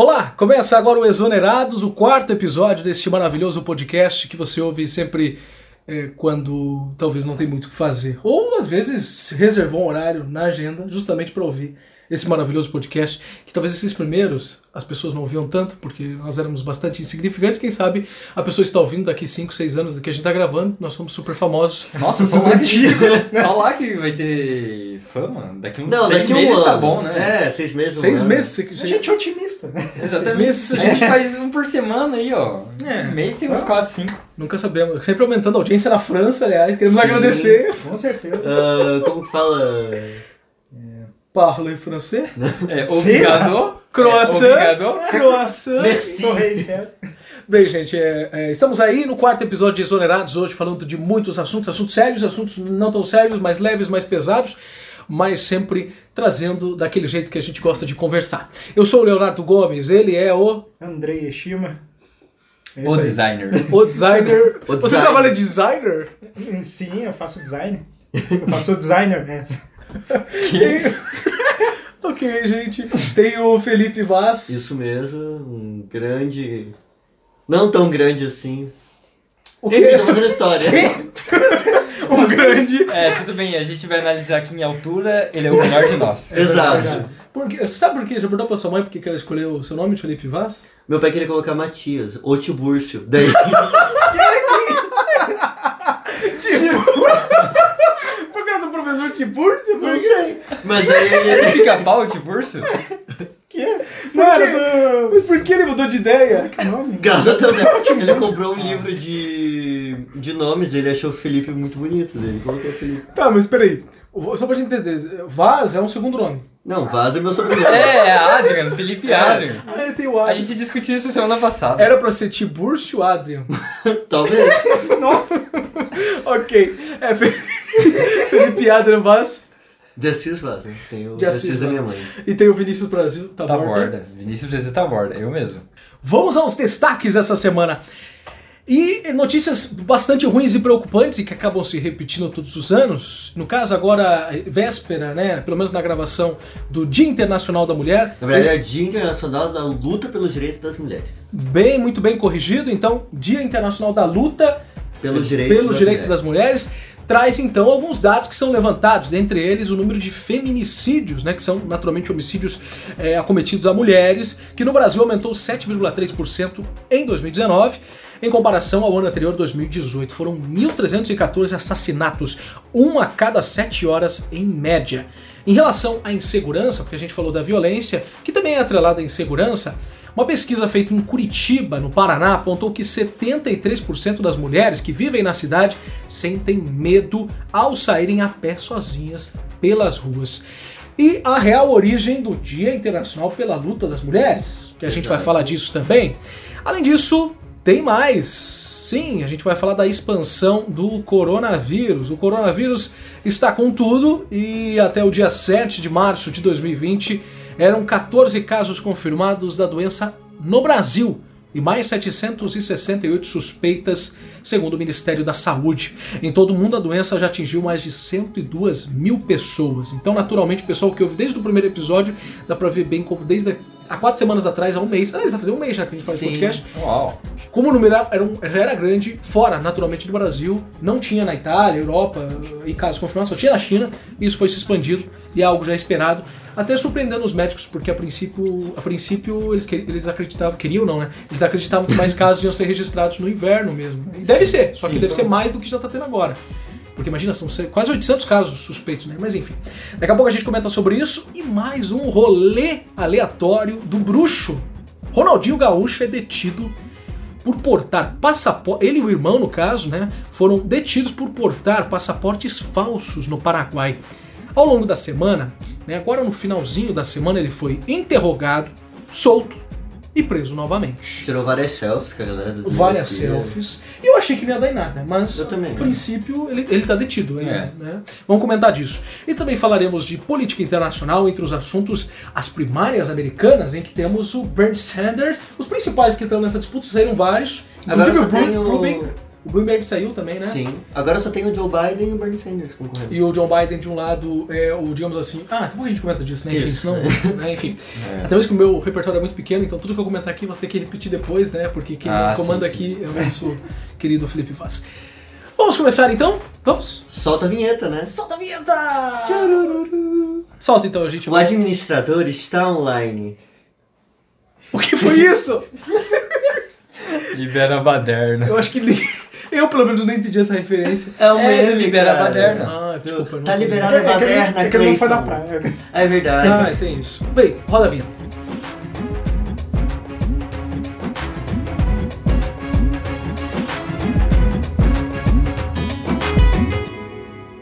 Olá, começa agora o Exonerados, o quarto episódio deste maravilhoso podcast que você ouve sempre é, quando talvez não tem muito o que fazer. Ou às vezes reservou um horário na agenda justamente para ouvir esse maravilhoso podcast, que talvez esses primeiros as pessoas não ouviam tanto, porque nós éramos bastante insignificantes. Quem sabe a pessoa está ouvindo daqui 5, 6 anos do que a gente está gravando, nós somos super famosos. Nossa, só que, só lá que vai ter fama. Daqui uns Não, seis daqui um meses tá ano. bom, né? É, seis meses. um Seis ano. meses, A gente é otimista. Seis meses A a gente gente faz um por semana aí, ó. É. Um mês tem uns 4, 5. nunca sabemos. Sempre aumentando a audiência na França, aliás, queremos Sim. agradecer. Com certeza. Ah, como que fala? Parle français. É, Sim. obrigado. Croissant. É, obrigado. Croissant. Merci. Bem, gente, é, é, estamos aí no quarto episódio de Exonerados hoje, falando de muitos assuntos, assuntos sérios, assuntos não tão sérios, mais leves, mais pesados, mas sempre trazendo daquele jeito que a gente gosta de conversar. Eu sou o Leonardo Gomes, ele é o, Andrei Eshima. É O designer. o designer. O Você designer. trabalha de designer? Sim, eu faço design. Eu faço designer, né? ok, gente. Tem o Felipe Vaz. Isso mesmo, um grande. Não tão grande assim. O Enfim, quê? tô fazendo história. Um grande. É, tudo bem, a gente vai analisar aqui em altura, ele é o melhor de nós. Exato. Por quê? Você sabe por quê? Já perguntou pra sua mãe por que que ela escolheu o seu nome Felipe Vaz? Meu pai queria colocar Matias, ou Tibúrcio. Daí. Por causa do professor Tiburcio? Não sei. Mas aí Ele ele. fica pau, tipo Não, era do... Mas por que ele mudou de ideia? Que nome? Graças a Deus, né? Ele comprou um livro de. de nomes, ele achou o Felipe muito bonito. daí Ele colocou o Felipe. Tá, mas peraí. Só pra gente entender, Vaz é um segundo nome. Não, Vaza é meu sobrenome. É, é Adrian, Felipe Adrian. Ah, ele tem o A Adrian. gente discutiu isso semana passada. Era pra ser Tiburcio Adrian. Talvez. Nossa! ok. É Fe- Felipe Adrian Vaz De Assis Vaza. Tem o De Assis Assis da minha mãe. e tem o Vinícius Brasil, tá, Tá borda. borda. Vinícius Brasil tá borda, eu mesmo. Vamos aos destaques essa semana. E notícias bastante ruins e preocupantes e que acabam se repetindo todos os anos. No caso, agora, véspera, né? Pelo menos na gravação do Dia Internacional da Mulher. Na verdade, Esse- é Dia Internacional da Luta pelos Direitos das Mulheres. bem, muito bem corrigido. Então, Dia Internacional da Luta Pelos direitos pelos das direitos mulheres. das mulheres, traz então alguns dados que são levantados, dentre eles o número de feminicídios, né, que são naturalmente homicídios é, acometidos a mulheres, que no Brasil aumentou 7,3% em 2019. Em comparação ao ano anterior, 2018, foram 1.314 assassinatos, um a cada sete horas em média. Em relação à insegurança, porque a gente falou da violência, que também é atrelada à insegurança, uma pesquisa feita em Curitiba, no Paraná, apontou que 73% das mulheres que vivem na cidade sentem medo ao saírem a pé sozinhas pelas ruas. E a real origem do Dia Internacional pela Luta das Mulheres, que a gente vai falar disso também. Além disso, tem mais. Sim, a gente vai falar da expansão do coronavírus. O coronavírus está com tudo e até o dia 7 de março de 2020 eram 14 casos confirmados da doença no Brasil e mais 768 suspeitas, segundo o Ministério da Saúde. Em todo o mundo, a doença já atingiu mais de 102 mil pessoas. Então, naturalmente, o pessoal que ouve desde o primeiro episódio, dá pra ver bem como desde há quatro semanas atrás, há um mês, ah, ele vai fazer um mês já que a gente faz Sim. podcast, Uau. como o número era um- já era grande, fora, naturalmente, do Brasil, não tinha na Itália, Europa e casos confirmados, só tinha na China, e isso foi se expandido e é algo já esperado, até surpreendendo os médicos, porque a princípio, a princípio eles, que- eles acreditavam, queriam não, né? Eles acreditavam que mais casos iam ser registrados no inverno mesmo. E deve ser, só que Sim, deve então. ser mais do que já tá tendo agora. Porque imagina, são quase 800 casos suspeitos, né? Mas enfim. Daqui a pouco a gente comenta sobre isso e mais um rolê aleatório do bruxo. Ronaldinho Gaúcho é detido por portar passaporte. Ele e o irmão, no caso, né? Foram detidos por portar passaportes falsos no Paraguai. Ao longo da semana, né, agora no finalzinho da semana, ele foi interrogado, solto e preso novamente. Tirou várias selfies com a galera do Várias selfies. E eu achei que não ia dar em nada, mas Eu também. a princípio ele, ele tá detido ainda. É. Né? Vamos comentar disso. E também falaremos de política internacional, entre os assuntos, as primárias americanas, em que temos o Bernie Sanders. Os principais que estão nessa disputa saíram vários. Inclusive o tem Bru- o... Rubin. O Bloomberg saiu também, né? Sim. Agora só tem o Joe Biden e o Bernie Sanders concorrendo. E o John Biden, de um lado, é o, digamos assim. Ah, daqui a gente comenta disso, né? Enfim, Isso. senão, né, enfim. É. Até mesmo que o meu repertório é muito pequeno, então tudo que eu comentar aqui eu vou ter que repetir depois, né? Porque quem Ah, comanda sim, aqui é o nosso querido Felipe Vaz. Vamos começar então? Vamos? Solta a vinheta, né? Solta a vinheta! Solta então, a gente O administrador está online. O que foi isso? Libera a baderna. Eu acho que li- eu pelo menos não entendi essa referência. É É, meme, libera a baderna. Ah, desculpa. eu não Tá liberado a É que ele- baderna, é que ele não foi da praia. É verdade. Ah, tem isso. Bem, roda a vinheta.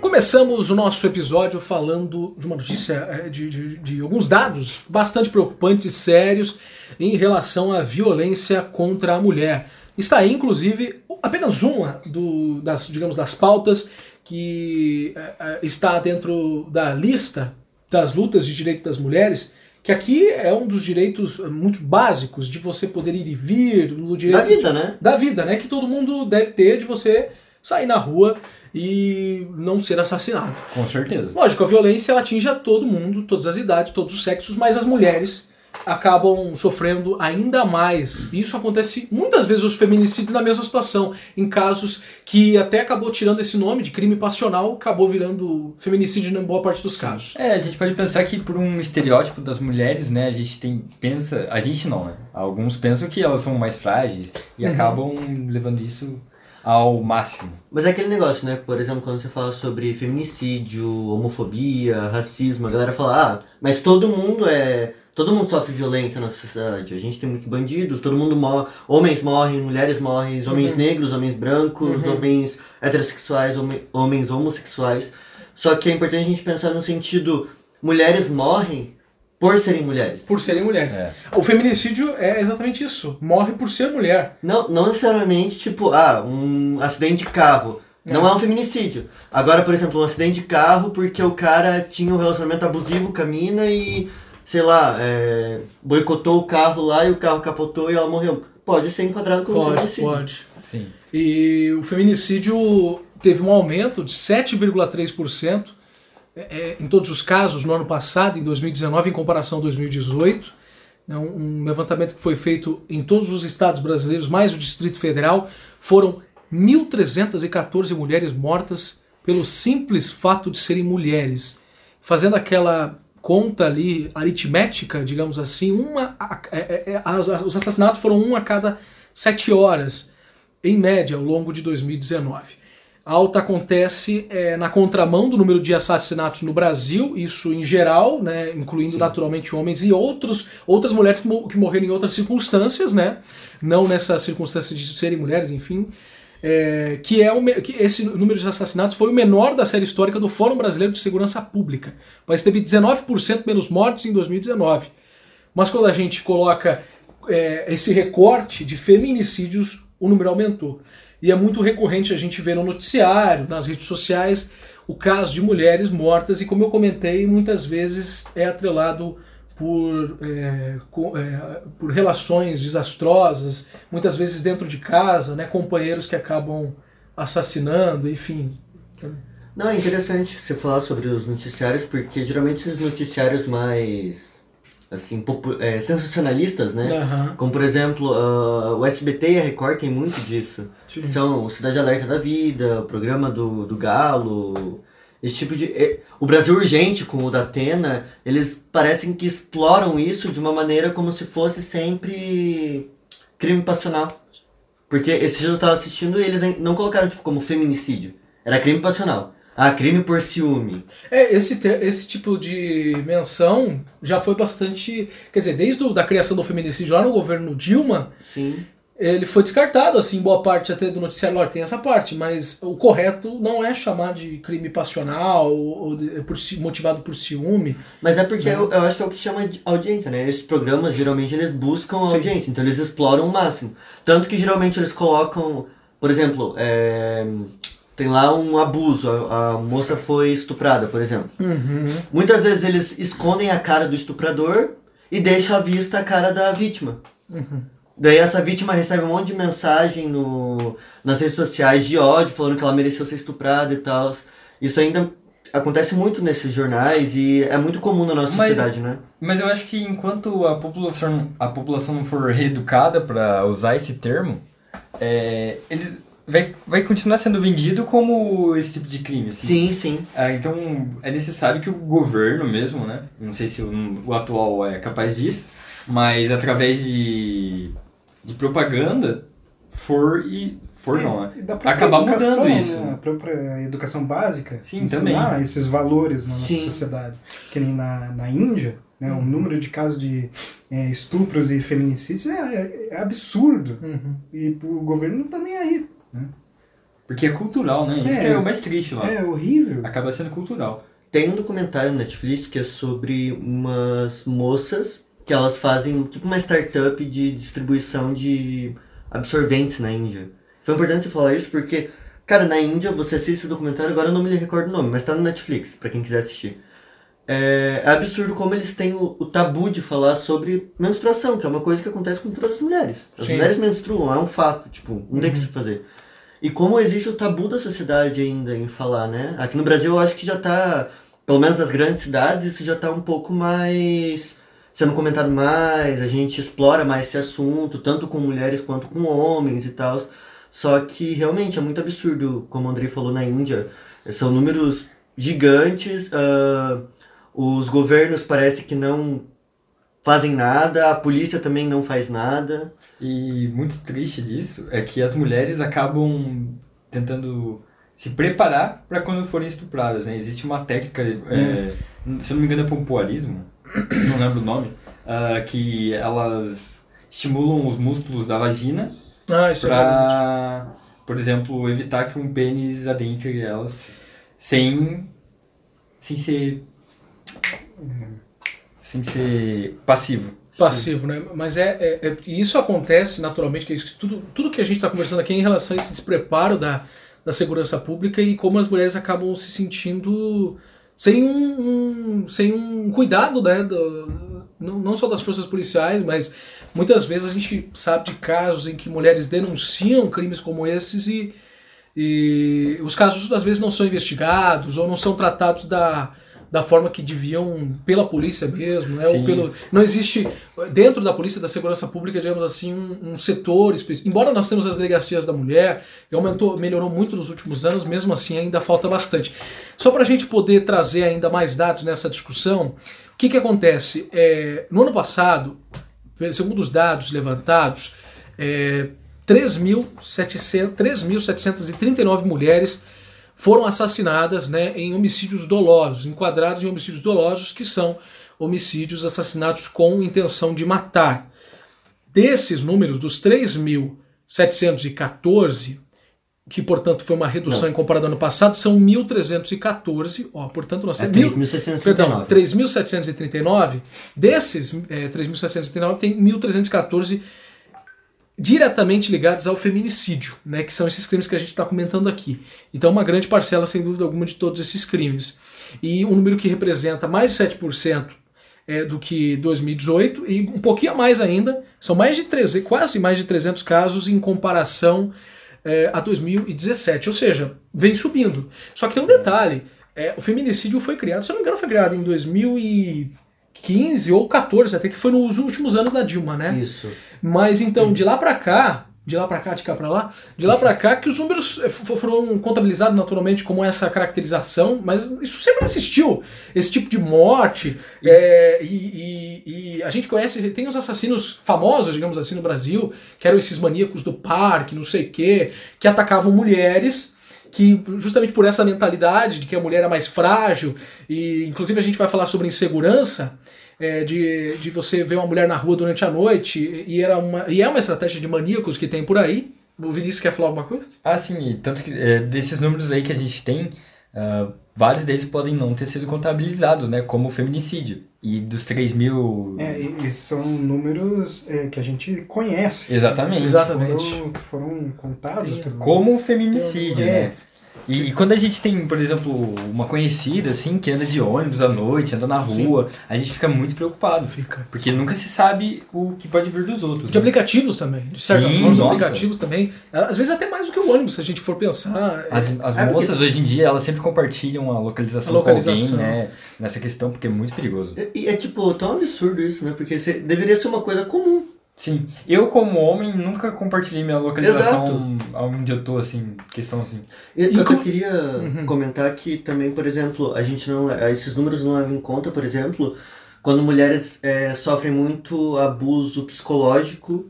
Começamos o nosso episódio falando de uma notícia, eh, de, de- de alguns dados bastante preocupantes e sérios em relação à violência contra a mulher. Está aí, inclusive, apenas uma do- das, digamos, das pautas que eh, eh, está dentro da lista das lutas de direito das mulheres, que aqui é um dos direitos eh, muito básicos de você poder ir e vir, no direito Da vida, né? da vida, né? Que todo mundo deve ter de você sair na rua e não ser assassinado. Com certeza. Lógico, a violência ela atinge a todo mundo, todas as idades, todos os sexos, mas as mulheres acabam sofrendo ainda mais. E isso acontece muitas vezes os feminicídios na mesma situação, em casos que até acabou tirando esse nome de crime passional, acabou virando feminicídio na boa parte dos casos. É, a gente pode pensar que por um estereótipo das mulheres, né, a gente tem pensa, a gente não, né? Alguns pensam que elas são mais frágeis e Uhum. acabam levando isso ao máximo. Mas é aquele negócio, né? Por exemplo, quando você fala sobre feminicídio, homofobia, racismo, a galera fala, ah, mas todo mundo é. Todo mundo sofre violência na sociedade. A gente tem muitos bandidos, todo mundo morre. Homens morrem, mulheres morrem, homens Uhum. negros, homens brancos, Uhum. homens heterossexuais, homen- homens homossexuais. Só que é importante a gente pensar no sentido: mulheres morrem por serem mulheres. Por serem mulheres. É. O feminicídio é exatamente isso. Morre por ser mulher. Não, não necessariamente, tipo, ah, um acidente de carro. Não É. é um feminicídio. Agora, por exemplo, um acidente de carro porque o cara tinha um relacionamento abusivo com a mina e, sei lá, é, boicotou o carro lá e o carro capotou e ela morreu. Pode ser enquadrado como Pode, feminicídio. pode. Sim. E o feminicídio teve um aumento de 7,3% é, é, em todos os casos no ano passado, em 2019, em comparação a 2018. É um, um levantamento que foi feito em todos os estados brasileiros, mais o Distrito Federal, foram 1.314 mulheres mortas pelo simples fato de serem mulheres. Fazendo aquela conta ali aritmética, digamos assim, uma, a- é- é- é- as- os assassinatos foram um a cada sete horas em média, ao longo de 2019. A alta acontece é, na contramão do número de assassinatos no Brasil, isso em geral, né, incluindo naturalmente homens e outros, outras mulheres que, mo- que morreram em outras circunstâncias, né, não nessa circunstância de serem mulheres, enfim, é, que é o, que esse número de assassinatos foi o menor da série histórica do Fórum Brasileiro de Segurança Pública. País teve 19% menos mortes em 2019. Mas quando a gente coloca é, esse recorte de feminicídios, o número aumentou. E é muito recorrente a gente ver no noticiário, nas redes sociais, o caso de mulheres mortas, e como eu comentei, muitas vezes é atrelado por, é, co- é, por relações desastrosas, muitas vezes dentro de casa, né, companheiros que acabam assassinando, enfim. Não, é interessante você falar sobre os noticiários, porque geralmente esses noticiários mais, assim, é, sensacionalistas, né? Aham. Como, por exemplo, ah, o SBT e a Record tem muito disso. Sim. São o Cidade Alerta da Vida, o programa do, do Galo, esse tipo de... eh, O Brasil Urgente, com o da Atena, eles parecem que exploram isso de uma maneira como se fosse sempre crime passional. Porque esse dia eu tava assistindo e eles não colocaram tipo, como feminicídio. Era crime passional. Ah, crime por ciúme. É, esse, esse tipo de menção já foi bastante. Quer dizer, desde o, da criação do feminicídio lá no governo Dilma, Sim. Ele foi descartado, assim, boa parte até do noticiário. Tem essa parte, mas o correto não é chamar de crime passional ou, ou de- por ci- motivado por ciúme. Mas é porque Né? eu, eu acho que é o que chama de audiência, né? Esses programas, geralmente, eles buscam a Sim. audiência, então eles exploram o máximo. Tanto que, geralmente, eles colocam... Por exemplo, é, tem lá um abuso, a, a moça foi estuprada, por exemplo. Muitas vezes eles escondem a cara do estuprador e deixam à vista a cara da vítima. Daí essa vítima recebe um monte de mensagem no, nas redes sociais de ódio, falando que ela mereceu ser estuprada e tal. Isso ainda acontece muito nesses jornais e é muito comum na nossa Mas- sociedade, né? Mas eu acho que enquanto a população, a população não for reeducada para usar esse termo, é, ele vai, vai continuar sendo vendido como esse tipo de crime. assim. Sim, sim. Ah, então é necessário que o governo mesmo, né? Não sei se o, o atual é capaz disso, mas através de, de propaganda for e for não, né? Própria Acabar educação, mudando isso. né? A própria educação básica. Sim, ensinar também. esses valores na nossa Sim. sociedade. Que nem na, na Índia, né, Uhum. o número de casos de é, estupros e feminicídios é, é- é absurdo. Uhum. E o governo não tá nem aí. Porque é cultural, né? Isso É. que é o mais triste lá. É horrível. Acaba sendo cultural. Tem um documentário na Netflix que é sobre umas moças que elas fazem tipo uma startup de distribuição de absorventes na Índia. Foi importante você falar isso porque, cara, na Índia você assiste esse documentário, agora eu não me recordo o nome, mas tá no Netflix, pra quem quiser assistir. É, é absurdo como eles têm o, o tabu de falar sobre menstruação, que é uma coisa que acontece com todas as mulheres. As Sim. mulheres menstruam, é um fato, tipo, não tem o que se fazer. E como existe o tabu da sociedade ainda em falar, né? Aqui no Brasil eu acho que já tá, pelo menos nas grandes cidades, isso já tá um pouco mais sendo comentado mais, a gente explora mais esse assunto, tanto com mulheres quanto com homens e tal. Só que realmente é muito absurdo, como o Andrei falou na Índia, são números gigantes, ah, os governos parece que não fazem nada, a polícia também não faz nada. E muito triste disso é que as mulheres acabam tentando se preparar para quando forem estupradas, né? Existe uma técnica, é, se não me engano é pompoarismo, não lembro o nome, ah, que elas estimulam os músculos da vagina Ah, isso é para, por exemplo, evitar que um pênis adentre elas sem, sem ser sem ser passivo. passivo, né? Mas é, é, é- isso acontece naturalmente, que é isso que tudo, tudo que a gente está conversando aqui é em relação a esse despreparo da, da segurança pública e como as mulheres acabam se sentindo sem um, um- sem um cuidado, né? do- não, não só das forças policiais, mas muitas vezes a gente sabe de casos em que mulheres denunciam crimes como esses e, e os casos às vezes não são investigados ou não são tratados da, da forma que deviam pela polícia mesmo, né? Ou pelo, não existe dentro da polícia da segurança pública, digamos assim, um, um setor específico. Embora nós temos as delegacias da mulher, que aumentou, melhorou muito nos últimos anos, mesmo assim ainda falta bastante. Só para a gente poder trazer ainda mais dados nessa discussão, o que, que acontece? É, no ano passado, segundo os dados levantados, é, 3.700 3.739 mulheres foram assassinadas né, em homicídios dolosos, enquadrados em homicídios dolosos, que são homicídios assassinatos com intenção de matar. Desses números, dos 3.714, que portanto foi uma redução em comparado ao ano passado, são 1.314, ó, portanto nós É temos... mil- Perdão, 3.639. 3.739, desses é, 3.739 tem 1.314 diretamente ligados ao feminicídio, né, que são esses crimes que a gente está comentando aqui. Então, uma grande parcela, sem dúvida alguma, de todos esses crimes. E um número que representa mais de 7% é, do que 2018 e um pouquinho a mais ainda, são mais de 300, quase mais de 300 casos em comparação é, a 2017, ou seja, vem subindo. Só que tem um detalhe, é, o feminicídio foi criado, se eu não me engano, foi criado em 2015 ou 14, até que foi nos últimos anos da Dilma, né? Isso. Mas então, de lá pra cá, de lá pra cá, de cá pra lá, de lá pra cá que os números eh, foram contabilizados naturalmente como essa caracterização, mas isso sempre existiu, esse tipo de morte, é, e, e- e a gente conhece, tem os assassinos famosos, digamos assim, no Brasil, que eram esses maníacos do parque, não sei o quê, que atacavam mulheres, que justamente por essa mentalidade de que a mulher é mais frágil, e inclusive a gente vai falar sobre insegurança, é, de, de você ver uma mulher na rua durante a noite, e, era uma, e é uma estratégia de maníacos que tem por aí. O Vinícius quer falar alguma coisa? Ah, sim, tanto que é, desses números aí que a gente tem, ah, vários deles podem não ter sido contabilizados, né, como feminicídio. E dos 3 mil... É, esses são números é, que a gente conhece. Exatamente. Exatamente. Foram, que foram contados. Tem- Como feminicídio, É. né? E, e quando a gente tem, por exemplo, uma conhecida, assim, que anda de ônibus à noite, anda na rua, a gente fica muito preocupado. Fica. Porque nunca se sabe o que pode vir dos outros. De né? aplicativos também. De certa Sim, forma, aplicativos também. Às vezes até mais do que o ônibus, se a gente for pensar. As, as É, porque- moças hoje em dia, elas sempre compartilham a localização, A localização. com alguém, né? Nessa questão, porque é muito perigoso. E e é tipo tão absurdo isso, né? Porque deveria ser uma coisa comum. Sim. Eu, como homem, nunca compartilhei minha localização onde eu tô, assim, questão assim. Eu, E só como- queria comentar que também, por exemplo, a gente não. Esses números não levam em conta, por exemplo, quando mulheres é, sofrem muito abuso psicológico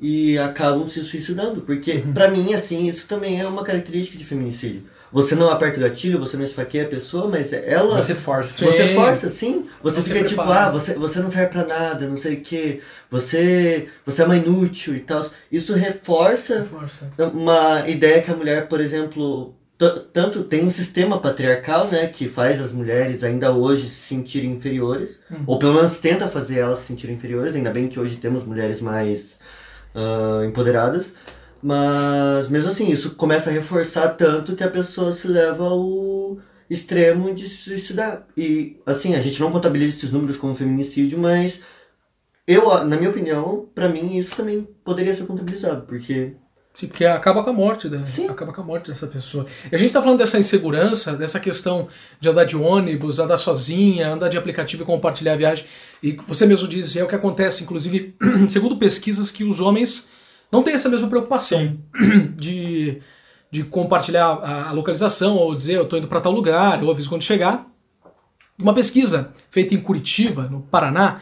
e acabam se suicidando. Porque, pra mim, assim, isso também é uma característica de feminicídio. Você não aperta o gatilho, você não esfaqueia a pessoa, mas ela. Você força. Sim. Você força, sim. Você, Você fica tipo, prepara. ah, você, você não serve pra nada, não sei o quê. Você, você é uma inútil e tal. Isso reforça Força. uma ideia que a mulher, por exemplo, tanto tem um sistema patriarcal, né, que faz as mulheres ainda hoje se sentirem inferiores, Uhum. ou pelo menos tenta fazer elas se sentirem inferiores, ainda bem que hoje temos mulheres mais ah, empoderadas, mas mesmo assim, isso começa a reforçar tanto que a pessoa se leva ao extremo de se suicidar. E assim, a gente não contabiliza esses números como feminicídio, mas eu, na minha opinião, pra mim isso também poderia ser contabilizado, porque Sim, porque acaba com a morte, né? Sim. Acaba com a morte dessa pessoa. E a gente tá falando dessa insegurança, dessa questão de andar de ônibus, andar sozinha, andar de aplicativo e compartilhar a viagem. E você mesmo diz, é o que acontece, inclusive, segundo pesquisas, que os homens não têm essa mesma preocupação de, de compartilhar a, localização, ou dizer eu tô indo para tal lugar, eu aviso quando chegar. Uma pesquisa feita em Curitiba, no Paraná,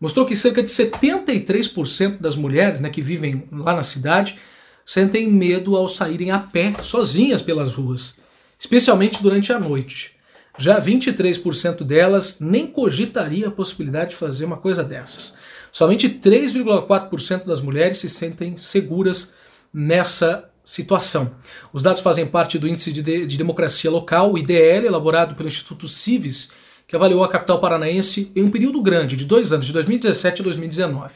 mostrou que cerca de 73% das mulheres né, que vivem lá na cidade sentem medo ao saírem a pé, sozinhas pelas ruas, especialmente durante a noite. Já 23% delas nem cogitaria a possibilidade de fazer uma coisa dessas. Somente 3,4% das mulheres se sentem seguras nessa situação. Os dados fazem parte do Índice de, de, de Democracia Local, IDL, elaborado pelo Instituto Civis, que avaliou a capital paranaense em um período grande, de dois anos, de 2017 a 2019.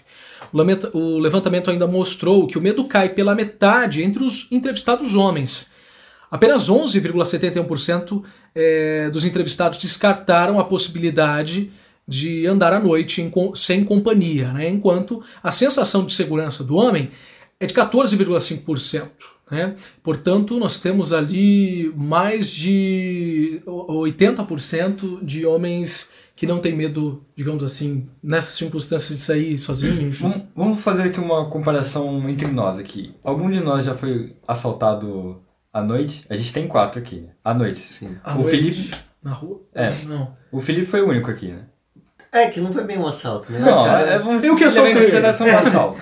O lamenta- O levantamento ainda mostrou que o medo cai pela metade entre os entrevistados homens. Apenas 11,71% eh, dos entrevistados descartaram a possibilidade de andar à noite sem companhia, né? enquanto a sensação de segurança do homem é de 14,5%. Né? Portanto, nós temos ali mais de 80% de homens que não têm medo, digamos assim, nessas circunstâncias de sair sozinho, enfim. Vamos fazer aqui uma comparação entre nós aqui. Algum de nós já foi assaltado à noite? A gente tem quatro aqui, né? À noite. Sim. À o noite, Felipe. Na rua? É. Não. O Felipe foi o único aqui, né? É, que não foi bem um assalto, né? Não, Cara, é, vamos eu que ele. consideração o assalto.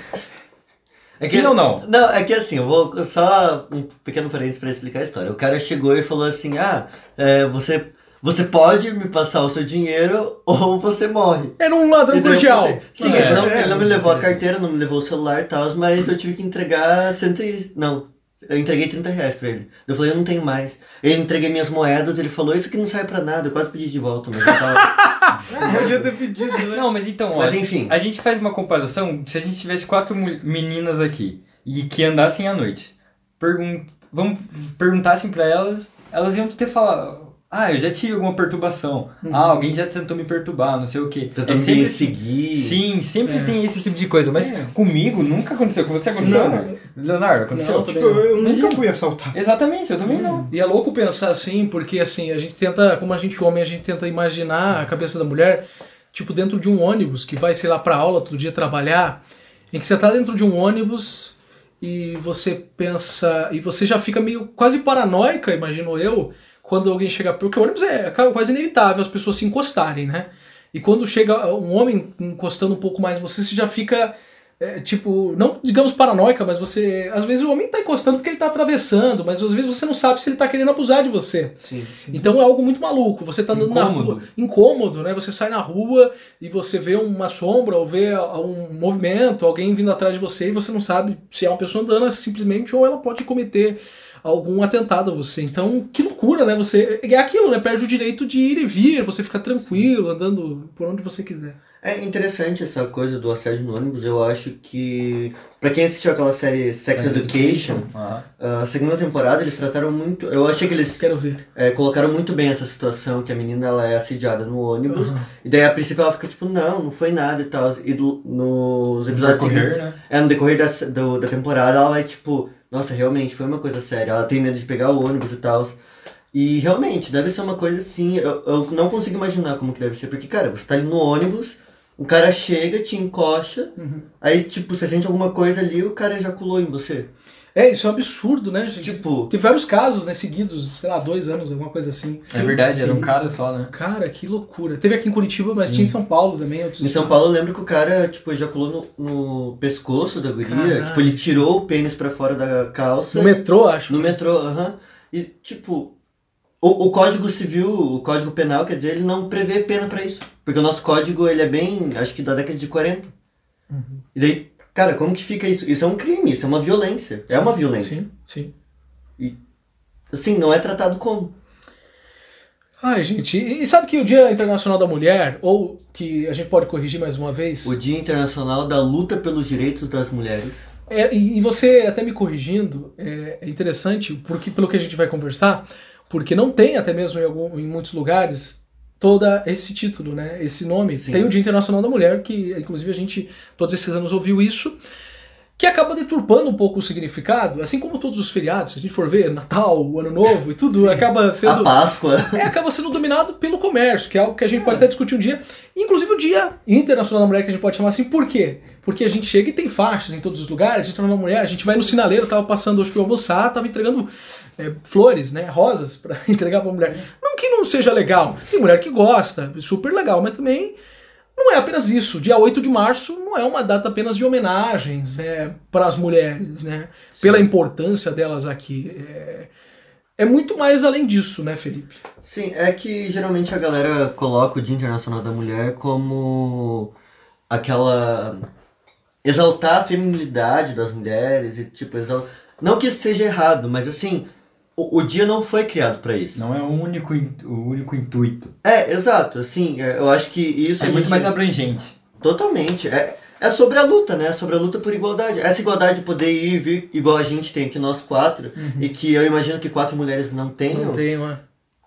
é Sim ou não? Não, é que assim, eu vou só um pequeno parênteses pra explicar a história. O cara chegou e falou assim: ah, é, você, você pode me passar o seu dinheiro ou você morre. Era um ladrão cordial. Sim, É, ele, não, é, ele não me levou a carteira, não me levou o celular e tal, mas eu tive que entregar cento e... Não, eu entreguei 30 reais pra ele. Eu falei, eu não tenho mais. Eu entreguei minhas moedas, ele falou, isso aqui não serve pra nada. Eu quase pedi de volta, mas eu tava... Podia ter pedido, né? Não, mas então, ó, Mas enfim. a gente faz uma comparação, se a gente tivesse quatro meninas aqui e que andassem à noite, pergun vamos perguntassem pra elas, elas iam ter falado, ah, eu já tive alguma perturbação, ah, alguém já tentou me perturbar, não sei o quê. Tentou é me sempre seguir. Sim, sempre É. tem esse tipo de coisa, mas É. comigo nunca aconteceu. Com você aconteceu? Não. né? Leonardo, aconteceu? Não, Tipo, eu, eu nunca Imagina. fui assaltado. Exatamente, eu também não. E é louco pensar assim, porque assim, a gente tenta, como a gente homem, a gente tenta imaginar a cabeça da mulher, tipo, dentro de um ônibus que vai, sei lá, pra aula todo dia trabalhar, em que você tá dentro de um ônibus e você pensa, e você já fica meio quase paranoica, imagino eu, quando alguém chega, porque o ônibus é quase inevitável as pessoas se encostarem, né? E quando chega um homem encostando um pouco mais, você você já fica é, tipo, não digamos paranoica, mas você. Às vezes o homem tá encostando porque ele tá atravessando, mas às vezes você não sabe se ele tá querendo abusar de você. Sim, sim. Então é algo muito maluco. Você tá andando na Incômodo. rua. Incômodo, né? Você sai na rua e você vê uma sombra ou vê um movimento, alguém vindo atrás de você e você não sabe se é uma pessoa andando simplesmente ou ela pode cometer algum atentado a você. Então, que loucura, né? Você é aquilo, né? Perde o direito de ir e vir, você fica tranquilo, andando por onde você quiser. É interessante essa coisa do assédio no ônibus. Eu acho que, pra quem assistiu aquela série Sex, Education, Aham. a segunda temporada eles trataram muito. Eu achei que eles Quero ver. é, colocaram muito bem essa situação que a menina ela é assediada no ônibus. Aham. E daí a princípio ela fica tipo, não, não foi nada e tal. E do- nos No episódios decorrer, seguintes, né? é, no decorrer da, do- da temporada, ela vai tipo, nossa, realmente foi uma coisa séria. Ela tem medo de pegar o ônibus e tal. E realmente, deve ser uma coisa assim, eu, eu não consigo imaginar como que deve ser. Porque, cara, você tá ali no ônibus, o cara chega, te encoxa, Uhum. aí, tipo, você sente alguma coisa ali e o cara ejaculou em você. É, isso é um absurdo, né, gente? Tipo, Tem vários casos, né, seguidos, sei lá, dois anos, alguma coisa assim. É verdade, era um cara só, né? Cara, que loucura. Teve aqui em Curitiba, mas Sim. tinha em São Paulo também. Outros em São Paulo eu lembro que o cara, tipo, ejaculou no, no pescoço da guria. Tipo, ele tirou o pênis pra fora da calça. No metrô, acho. No metrô, aham. E, tipo, o, o Código Civil, o Código Penal, quer dizer, ele não prevê pena pra isso. Porque o nosso código, ele é bem, acho que da década de 40. Uhum. E daí, cara, como que fica isso? Isso é um crime, isso é uma violência. É uma violência. Sim, sim. Assim, não é tratado como. Ai, gente, e e sabe que o Dia Internacional da Mulher, ou que a gente pode corrigir mais uma vez, O Dia Internacional da Luta pelos Direitos das Mulheres. é, e, e você até me corrigindo, é, é interessante, porque pelo que a gente vai conversar, porque não tem até mesmo em, algum, em muitos lugares toda esse título, né? Esse nome. Sim. Tem o Dia Internacional da Mulher, que inclusive a gente todos esses anos ouviu isso, que acaba deturpando um pouco o significado, assim como todos os feriados, se a gente for ver, Natal, o Ano Novo e tudo, acaba sendo A Páscoa. é, acaba sendo dominado pelo comércio, que é algo que a gente pode até discutir um dia. Inclusive o Dia Internacional da Mulher, que a gente pode chamar assim, por quê? Porque a gente chega e tem faixas em todos os lugares, a gente uma mulher, a gente vai no sinaleiro, tava passando, hoje fui almoçar, tava entregando é, flores, né, rosas pra entregar pra mulher. Não que não seja legal, tem mulher que gosta, super legal, mas também não é apenas isso. Dia 8 de março não é uma data apenas de homenagens, né, para as mulheres, né, pela importância delas aqui. É, é muito mais além disso, né, Felipe? Sim, é que geralmente a galera coloca o Dia Internacional da Mulher como aquela. exaltar a feminilidade das mulheres e tipo, exal... não que isso seja errado, mas assim, o, o dia não foi criado pra isso. Não é o único, o único intuito. É, exato, assim, é, eu acho que isso É muito gente- mais abrangente. Totalmente. É, é sobre a luta, né? É sobre a luta por igualdade. Essa igualdade de poder ir e vir igual a gente tem aqui, nós quatro, e que eu imagino que quatro mulheres não tenham. Não tem uma.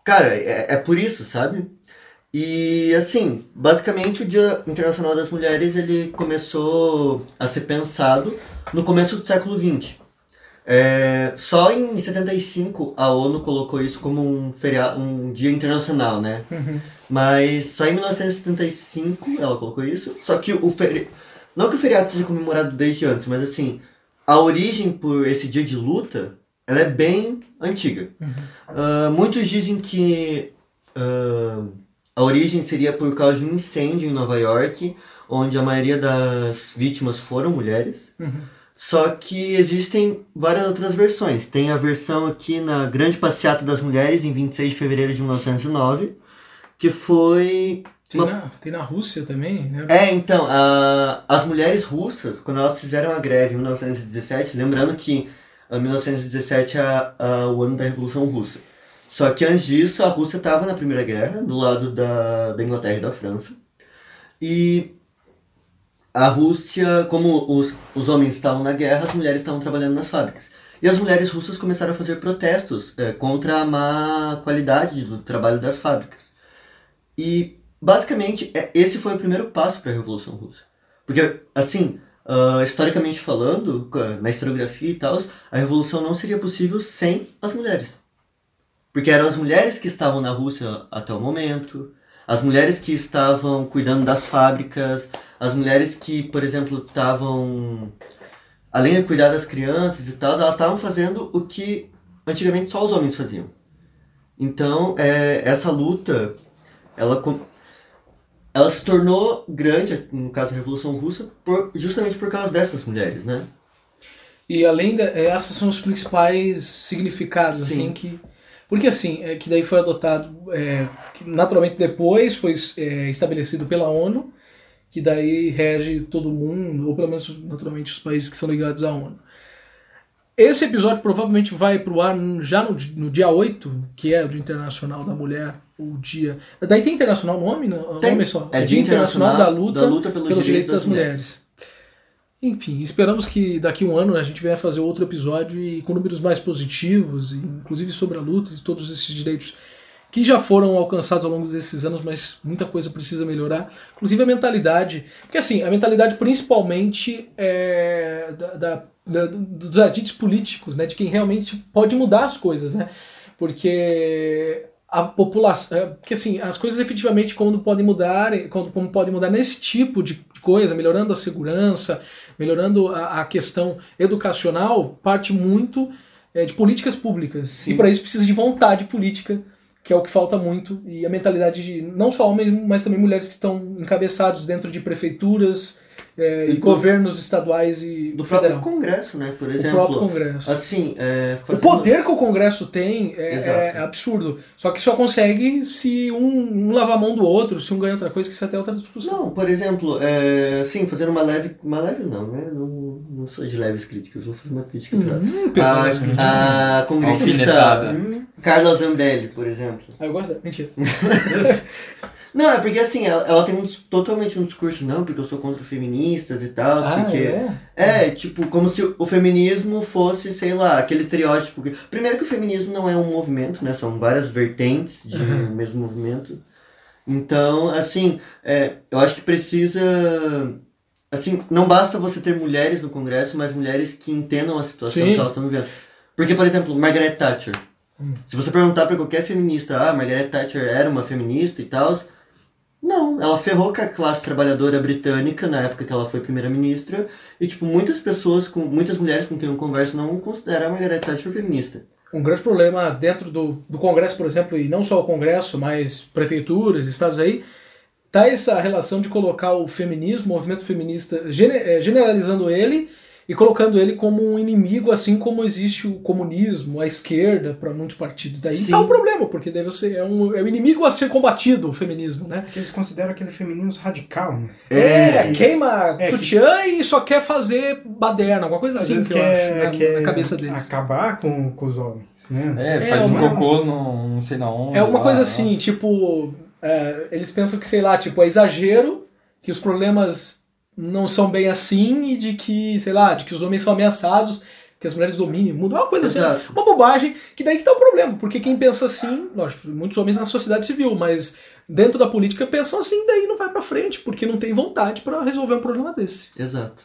Cara, é, é por isso, sabe? E assim, basicamente o Dia Internacional das Mulheres ele começou a ser pensado no começo do século XX. É, só em 75 a ONU colocou isso como um, feriado, um dia internacional, né? Uhum. Mas só em 1975 ela colocou isso. Só que o feriado. Não que o feriado seja comemorado desde antes, mas assim, a origem por esse dia de luta ela é bem antiga. Ah, muitos dizem que ah, a origem seria por causa de um incêndio em Nova York, onde a maioria das vítimas foram mulheres. Só que existem várias outras versões. Tem a versão aqui na Grande Passeata das Mulheres, em 26 de fevereiro de 1909, que foi. Tem, uma- na, tem na Rússia também, né? É, então, a- as mulheres russas, quando elas fizeram a greve em 1917, lembrando que ah, 1917 é a- o ano da Revolução Russa. Só que antes disso, a Rússia estava na Primeira Guerra, do lado da, da Inglaterra e da França. E a Rússia, como os, os homens estavam na guerra, as mulheres estavam trabalhando nas fábricas. E as mulheres russas começaram a fazer protestos eh, contra a má qualidade do trabalho das fábricas. E, basicamente, é- esse foi o primeiro passo para a Revolução Russa. Porque, assim, ah, historicamente falando, na historiografia e tal, a Revolução não seria possível sem as mulheres. Porque eram as mulheres que estavam na Rússia até o momento, as mulheres que estavam cuidando das fábricas, as mulheres que, por exemplo, estavam. Além de cuidar das crianças e tal, elas estavam fazendo o que antigamente só os homens faziam. Então, é, essa luta, ela, ela se tornou grande, no caso da Revolução Russa, por- justamente por causa dessas mulheres, né? E além da, é, esses são os principais significados, Sim. assim, que. Porque assim, é, que daí foi adotado, é, naturalmente depois foi é, estabelecido pela ONU, que daí rege todo mundo, ou pelo menos naturalmente os países que são ligados à ONU. Esse episódio provavelmente vai pro ar no- já no, no dia 8, que é o Dia Internacional da Mulher, o dia. Daí tem internacional nome? Não, Tem. nome só. É Dia Internacional da Luta, da luta pelos, direitos das mulheres. Enfim, esperamos que daqui a um ano a gente venha fazer outro episódio e com números mais positivos, inclusive sobre a luta e todos esses direitos que já foram alcançados ao longo desses anos, mas muita coisa precisa melhorar. Inclusive a mentalidade. Porque assim, a mentalidade principalmente é da, da- da- dos agentes políticos, né? De quem realmente pode mudar as coisas, né? Porque a população. é, Porque assim, as coisas efetivamente quando podem mudar, quando, como podem mudar nesse tipo de coisa, melhorando a segurança, melhorando a, a questão educacional, parte muito é, de políticas públicas. Sim. E para isso precisa de vontade política, que é o que falta muito, e a mentalidade de não só homens, mas também mulheres que estão encabeçados dentro de prefeituras é, e, E do- governos estaduais e Do próprio federal. Congresso, né? Por O exemplo. próprio Congresso. Assim, é, O fazendo- poder que o Congresso tem é, é absurdo. Só que só consegue se um, um lavar a mão do outro, se um ganha outra coisa, que isso até é outra discussão. Não, por exemplo, é, sim, fazendo uma leve. Uma leve não, né? Não, não sou de leves críticas, vou fazer uma crítica. Hum, críticas. a, a congressista. Carla Zambelli, por exemplo. Ah, eu gosto dela. Mentira. Não, é porque assim, ela, ela tem um, totalmente um discurso, não, porque eu sou contra feministas e tal, Ah, porque. é? É, tipo, como se o feminismo fosse, sei lá, aquele estereótipo. que- Primeiro que o feminismo não é um movimento, né? São várias vertentes de um mesmo movimento. Então, assim, é, eu acho que precisa. Assim, não basta você ter mulheres no Congresso, mas mulheres que entendam a situação Sim. que elas estão vivendo. Porque, por exemplo, Margaret Thatcher. Se você perguntar pra qualquer feminista, ah, Margaret Thatcher era uma feminista e tal, não, ela ferrou com a classe trabalhadora britânica na época que ela foi primeira-ministra, e tipo, muitas pessoas, com muitas mulheres com quem eu converso não consideram a Margaret Thatcher feminista. Um grande problema dentro do, do Congresso, por exemplo, e não só o Congresso, mas prefeituras, estados aí, tá essa relação de colocar o feminismo, o movimento feminista, gene- eh, generalizando ele e colocando ele como um inimigo, assim como existe o comunismo, a esquerda, para muitos partidos. Daí Sim. tá um problema, porque deve ser é um, é um inimigo a ser combatido, o feminismo, né? Porque eles consideram aquele feminismo radical, né? É, e- queima é que- sutiã e só quer fazer baderna, alguma coisa Às assim vezes que eu quer, acho, na, quer na cabeça deles. acabar com, com os homens, né? É, É, faz um uma- cocô no não sei na onde. É uma lá, coisa lá. assim, tipo, é, eles pensam que, sei lá, tipo, é exagero, que os problemas não são bem assim e de que, sei lá, de que os homens são ameaçados, que as mulheres dominem o mundo. É uma coisa assim, Exato. uma bobagem, que daí que tá o problema, porque quem pensa assim, lógico, muitos homens na sociedade civil, mas dentro da política pensam assim, daí não vai pra frente, porque não tem vontade pra resolver um problema desse. Exato.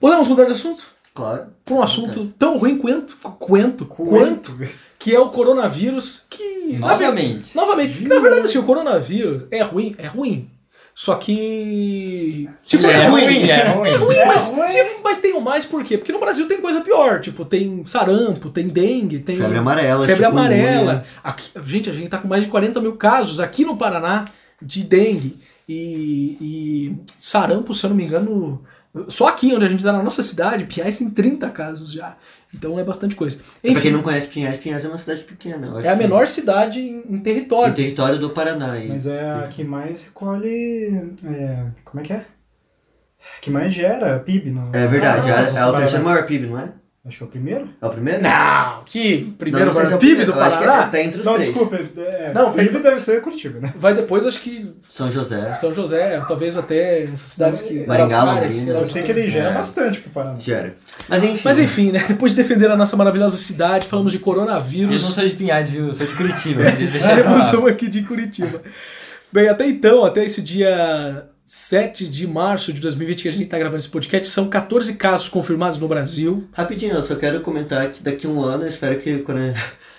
Podemos mudar de assunto? Claro. Pra um assunto tão ruim quanto, quanto, quanto, que é o coronavírus, que... Novamente. Novamente, que, na verdade, assim, o coronavírus é ruim, é ruim. Só que. Se for é ruim, ruim, é ruim. é ruim, É mas, ruim. se- mas tem o mais por quê? Porque no Brasil tem coisa pior. Tipo, tem sarampo, tem dengue, tem. Febre amarela, Febre chikungunya. amarela. Aqui, gente, a gente tá com mais de 40 mil casos aqui no Paraná de dengue. E, e sarampo, se eu não me engano, só aqui onde a gente tá na nossa cidade, Pinhais tem 30 casos já. Então é bastante coisa. Pra quem Enfim, não conhece Pinhais, Pinhais é uma cidade pequena. eu acho é a que- menor cidade em, em território. Em território do Paraná. Mas é a que mais recolhe. é, como é que é? Que mais gera PIB. No, É verdade, Ah, é, é o terceiro maior PIB, não é? Acho que é o primeiro? É o primeiro? Não, que primeiro não, não se é o PIB primeiro, do eu acho que Paraná. é, tá entre os Não, três. desculpa. É, Não, PIB deve ser Curitiba, né? Vai depois, acho que São José. São José, talvez até essas cidades que. Maringá, Londrina. Eu sei que ele gera É. bastante pro Paraná. Gera. Mas enfim. Mas enfim, né? Depois de defender a nossa maravilhosa cidade, falamos de Eu coronavírus. não sou de Pinhais, viu? Eu sou de Curitiba. Deixa eu Temos falar. aqui de Curitiba. Bem, até então, até esse dia 7 de março de 2020 que a gente está gravando esse podcast, são 14 casos confirmados no Brasil. Rapidinho, eu só quero comentar que daqui a um ano, eu espero que quando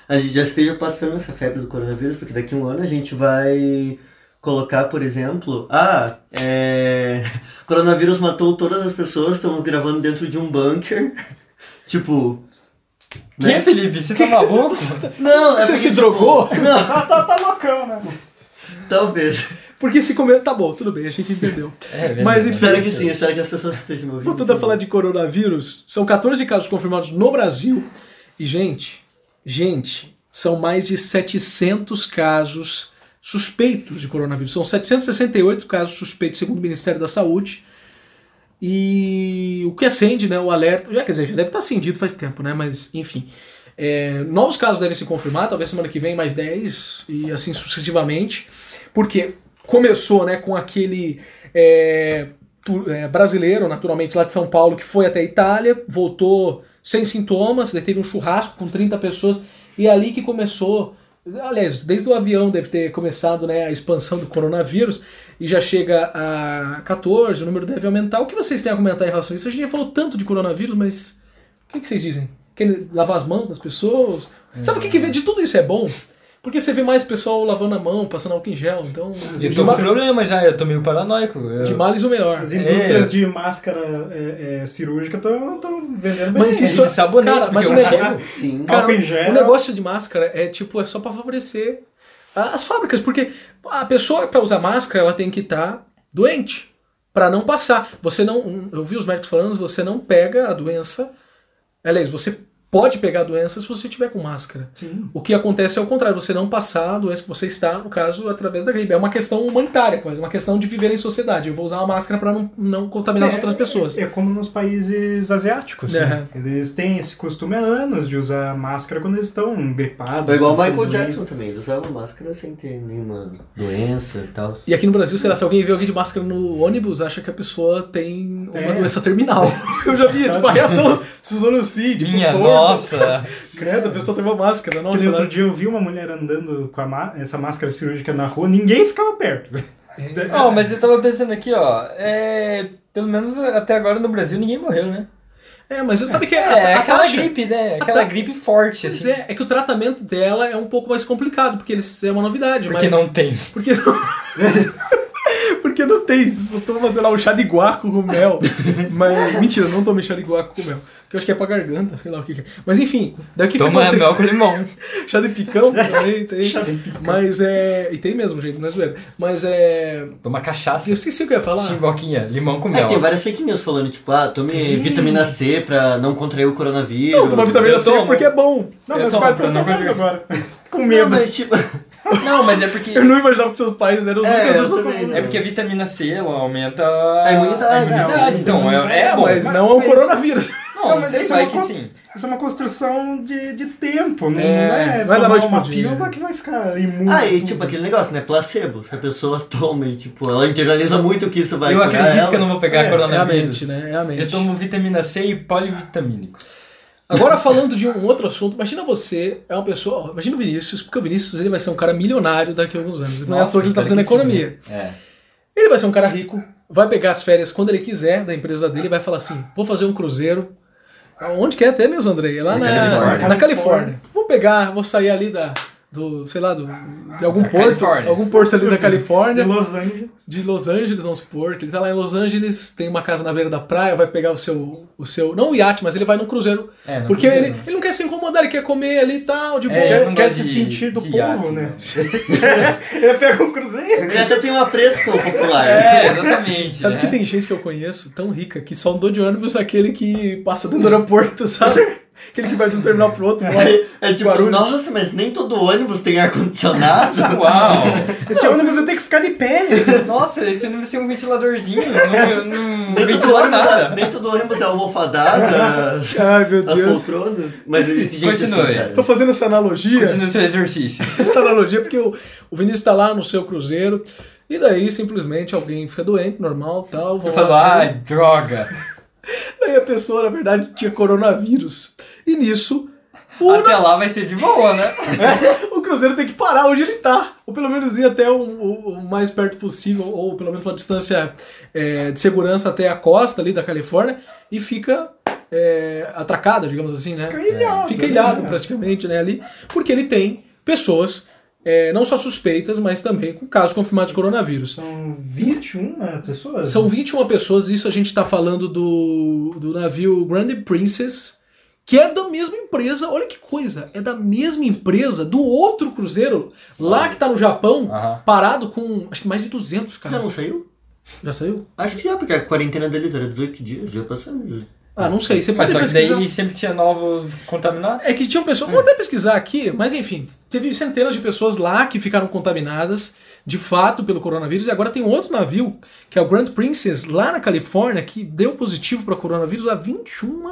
a gente já esteja passando essa febre do coronavírus, porque daqui a um ano a gente vai colocar, por exemplo, ah, é... coronavírus matou todas as pessoas, estamos gravando dentro de um bunker. tipo. Quem é né? Felipe? Você Que tá que você- maluco? você tá- Não, é Você porque, se tipo, drogou? Não, Tá, tá, tá loucão, né? talvez. Porque se comer. Tá bom, tudo bem, a gente entendeu. É, beleza. Mas enfim. Espero que sim, espero que as pessoas estejam ouvindo. Voltando a falar de coronavírus, são 14 casos confirmados no Brasil. E, gente, gente, são mais de 700 casos suspeitos de coronavírus. São 768 casos suspeitos, segundo o Ministério da Saúde. E o que acende, né, o alerta, já quer dizer, já deve estar acendido faz tempo, né, mas enfim. É, novos casos devem se confirmar, talvez semana que vem mais 10 e assim sucessivamente, porque começou né, com aquele é, tu- é, brasileiro, naturalmente lá de São Paulo, que foi até a Itália, voltou sem sintomas, teve um churrasco com 30 pessoas, e é ali que começou. Aliás, desde o avião deve ter começado né, a expansão do coronavírus e já chega a 14, o número deve aumentar. O que vocês têm a comentar em relação a isso? A gente já falou tanto de coronavírus, mas o que, que vocês dizem? Quer lavar as mãos das pessoas? Sabe o que, que vê de tudo isso é bom? Porque você vê mais pessoal lavando a mão, passando álcool em gel, então. Eu tô com problema já, eu tô meio paranoico. Eu- de males o melhor. As indústrias É. de máscara é, é, cirúrgica estão vendendo bem. Mas É, isso de sabonete, cara, mas o negócio- cheiro. Sim. Cara, Álcool em gel. o negócio de máscara é tipo, é só pra favorecer as fábricas, porque a pessoa para usar máscara, ela tem que estar doente Pra não passar. Você não, eu vi os médicos falando, você não pega a doença. Aliás, você pode pegar a doença se você tiver com máscara. Sim. O que acontece é o contrário, você não passar a doença que você está, no caso, através da gripe. É uma questão humanitária, quase, uma questão de viver em sociedade. Eu vou usar uma máscara para não, não contaminar as Sim, outras é- pessoas. É, como nos países asiáticos. É. né? Eles têm esse costume há anos de usar máscara quando eles estão gripados. É igual Michael Jackson também, ele usava máscara sem ter nenhuma doença e tal. E aqui no Brasil, sei lá, se alguém vê alguém de máscara no ônibus, acha que a pessoa tem uma É. doença terminal. Eu já vi, tipo, a reação, olham assim, tipo, Minha. Nossa! Credo, a pessoa tem uma máscara, Que nossa. nem outro dia eu vi uma mulher andando com a má- essa máscara cirúrgica na rua, ninguém ficava perto. Ó, mas eu tava pensando aqui, ó. É. Pelo menos até agora no Brasil ninguém morreu, né? É, mas você sabe que É, a, a aquela taxa- gripe, né? Aquela ta- gripe forte, Pois assim. é, é que o tratamento dela é um pouco mais complicado, porque eles é uma novidade, Porque mas... não tem. Porque não... Porque não tem, só toma, sei lá, um chá de guaco com mel. Mas, mentira, eu não tomei chá de guaco com mel. Que eu acho que é pra garganta, sei lá o que, que é. Mas enfim, daí o que, que Toma mel com limão. Chá de picão também tem. Chá de picão. Mas é. E tem mesmo, gente, não é zoeira. Mas é. Toma cachaça. Eu esqueci o que eu ia falar. Chimboquinha, limão com É, mel. tem várias fake news falando, tipo, ah, tome vitamina C pra não contrair o coronavírus. Não, tomar vitamina Eu C tomo. porque é bom. Não, Eu mas tomo quase tô não tomando agora. Com Não, medo. mas tipo, Não, mas é porque. Eu não imaginava que seus pais eram os É, únicos tomando. É porque a vitamina C ela aumenta A imunidade, a imunidade. né? Então, é, é bom. mas não é o coronavírus. Não, Não, mas sei, isso é uma sim. Isso é uma construção de, de tempo, não É, é, não é da tomar noite uma pílula que vai ficar imune. ah, e tudo. tipo aquele negócio, né? Placebo. Se a pessoa toma e, tipo, ela internaliza muito que isso vai eu acredito ela. que eu não vou pegar É, É a coronavírus. mente, né? É a mente. Eu tomo vitamina C e polivitamínico. Agora falando de um outro assunto, imagina você, é uma pessoa, imagina o Vinícius, porque o Vinícius ele vai ser um cara milionário daqui a alguns anos. Não é à toa que ele tá fazendo que sim, economia. É. Ele vai ser um cara rico, vai pegar as férias quando ele quiser da empresa dele vai falar assim: vou fazer um cruzeiro. Onde que é até mesmo, Andrei? Lá Na na, Califórnia. na Califórnia. Vou pegar, vou sair ali da. Do, sei lá, do, de algum Da porto. Califórnia. Algum porto ali da de Califórnia. Los Angeles. de Los Angeles, vamos supor, que ele tá lá em Los Angeles, tem uma casa na beira da praia, vai pegar o seu, o seu não o iate, mas ele vai num cruzeiro. É, no porque cruzeiro. ele, ele não quer se incomodar, ele quer comer ali e tal, de boa. É, Quer, quer gosto se de- sentir do de povo, iate, né? né? Ele pega um cruzeiro. Ele até tem um apreço popular. É, exatamente. Sabe né? que tem gente que eu conheço tão rica que só andou de ônibus aquele que passa dentro do aeroporto, sabe? Aquele que vai de um terminal pro outro. É, é tipo, Guarulhos. nossa, mas nem todo ônibus tem ar-condicionado. Uau! Esse ônibus eu tenho que ficar de pé. Nossa, esse não ser um ventiladorzinho, não, não nem, todo ventilar ônibus é, nada. nem todo ônibus é almofadado, as, Ai, meu as Deus. poltronas. Mas gente Continue. assim. Tô fazendo essa analogia. Continua o seu exercício. essa analogia porque o, o Vinícius tá lá no seu cruzeiro e daí simplesmente alguém fica doente, normal, tal. Eu falo, ai, droga. Daí a pessoa, na verdade, tinha coronavírus. E nisso, o, Até lá vai ser de boa, né? o Cruzeiro tem que parar onde ele tá. Ou pelo menos ir até o, o- o mais perto possível, ou pelo menos uma distância é, de segurança até a costa ali da Califórnia, e fica é, atracado, digamos assim, né? Fica ilhado. Fica ilhado né? praticamente né, ali, porque ele tem pessoas, é, não só suspeitas, mas também com casos confirmados de coronavírus. São 21 pessoas? São 21 pessoas, isso a gente está falando do, do navio Grand Princess, que é da mesma empresa, olha que coisa, é da mesma empresa do outro cruzeiro, lá que tá no Japão, Aham. parado com acho que mais de 200 Já não saiu? Já saiu? Acho que já, porque a quarentena deles era 18 dias, já passamos. Ah, não sei, você Mas pode só que pesquisar. daí sempre tinha novos contaminados. É que tinham pessoas, vou até pesquisar aqui, mas enfim, teve centenas de pessoas lá que ficaram contaminadas, de fato, pelo coronavírus, e agora tem um outro navio, que é o Grand Princess, lá na Califórnia, que deu positivo para coronavírus a 21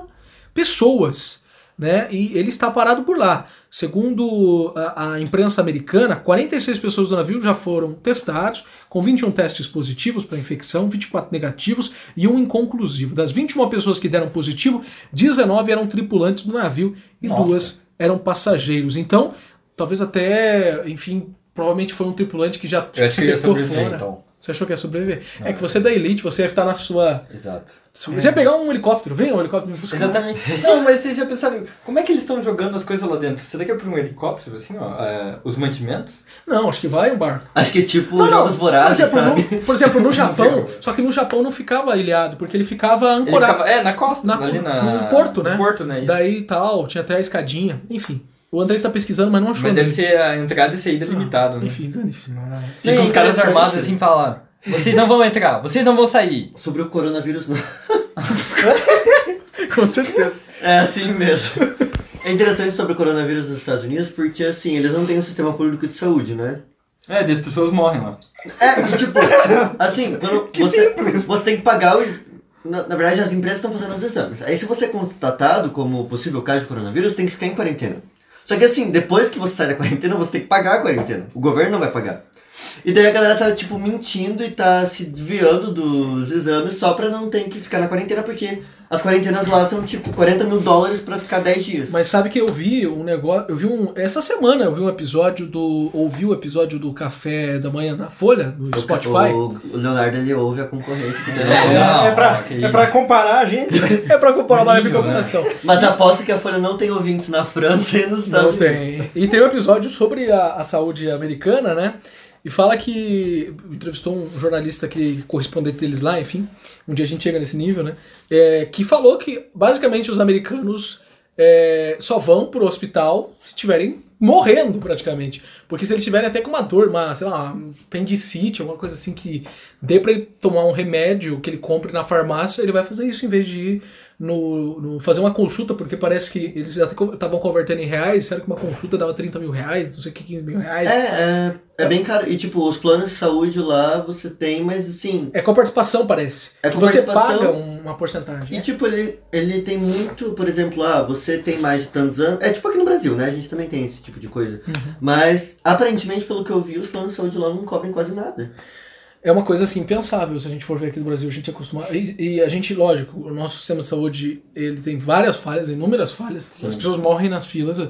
pessoas. né? E ele está parado por lá. Segundo a, a imprensa americana, 46 pessoas do navio já foram testados, com 21 testes positivos para infecção, 24 negativos e um inconclusivo. Das 21 pessoas que deram positivo, 19 eram tripulantes do navio e Nossa. duas eram passageiros. Então, talvez até, enfim, provavelmente foi um tripulante que já se infectou fora. então. Você achou que ia sobreviver? Não, é que você é da elite, você ia estar na sua. Exato. Você ia pegar um helicóptero, vem um helicóptero me buscar. Exatamente. Não, mas vocês já pensaram, como é que eles estão jogando as coisas lá dentro? Será que é por um helicóptero, assim, ó, é, os mantimentos? Não, acho que vai um barco. Acho que é tipo Não, não, Jogos Vorazes, por exemplo, sabe? No, por exemplo, no Japão, só que no Japão não ficava ilhado, porque ele ficava Ele ancorado. ficava, é, na costa, Na- ali na... no porto, né? No porto, né? Isso. Daí tal, tinha até a escadinha, enfim. O André tá pesquisando, mas não achou. Mas né? deve ser a entrada e saída limitado, né? Enfim, dane-se. Mas- Fica É os caras armados assim e falam, vocês não vão entrar, vocês não vão sair. Sobre o coronavírus, não. Com certeza. É assim mesmo. É interessante sobre o coronavírus nos Estados Unidos porque, assim, eles não têm um sistema público de saúde, né? É, as pessoas morrem lá. É, e tipo, assim, quando Que você, simples. você tem que pagar os. Na, na verdade, as empresas estão fazendo os exames. Aí, se você é constatado como possível caso de coronavírus, tem que ficar em quarentena. Só que, assim, depois que você sai da quarentena, você tem que pagar a quarentena. O governo não vai pagar. E daí a galera tá, tipo, mentindo e tá se desviando dos exames só pra não ter que ficar na quarentena, porque as quarentenas lá são, tipo, 40 mil dólares pra ficar 10 dias. Mas sabe que eu vi um negócio. Eu vi um. Essa semana eu vi um episódio do. Ouvi o episódio do Café da Manhã da Folha, no Spotify. O, o Leonardo, ele ouve a concorrência. que É. Não, é, pra, que é pra comparar a gente. É pra comparar uma leve Horrível, né? comparação. Mas aposto que a Folha não tem ouvintes na França e nos Estados Não Unidos. tem. E tem um episódio sobre a, a saúde americana, né? E fala que entrevistou um jornalista que correspondente deles lá, enfim, um dia a gente chega nesse nível, né? É, que falou que basicamente os americanos é, só vão pro hospital se estiverem morrendo praticamente. Porque se eles tiverem até com uma dor, uma, sei lá, uma apendicite, alguma coisa assim que dê pra ele tomar um remédio que ele compre na farmácia, ele vai fazer isso em vez de ir no, no- fazer uma consulta, porque parece que eles até estavam convertendo em reais, disseram que uma consulta dava 30 mil reais, não sei o que, 15 mil reais. É, é, é bem caro. E tipo, os planos de saúde lá você tem, mas assim. É com participação, parece. É com você paga um- uma porcentagem. E tipo, ele, ele tem muito, por exemplo, ah, você tem mais de tantos anos. É tipo aqui no Brasil, né? A gente também tem esse tipo de coisa. Uhum. Mas, aparentemente, pelo que eu vi, os planos de saúde lá não cobrem quase nada. É uma coisa assim impensável se a gente for ver aqui no Brasil. A gente é acostumado. E, e a gente, lógico, o nosso sistema de saúde ele tem várias falhas, inúmeras falhas. Sim. As pessoas morrem nas filas,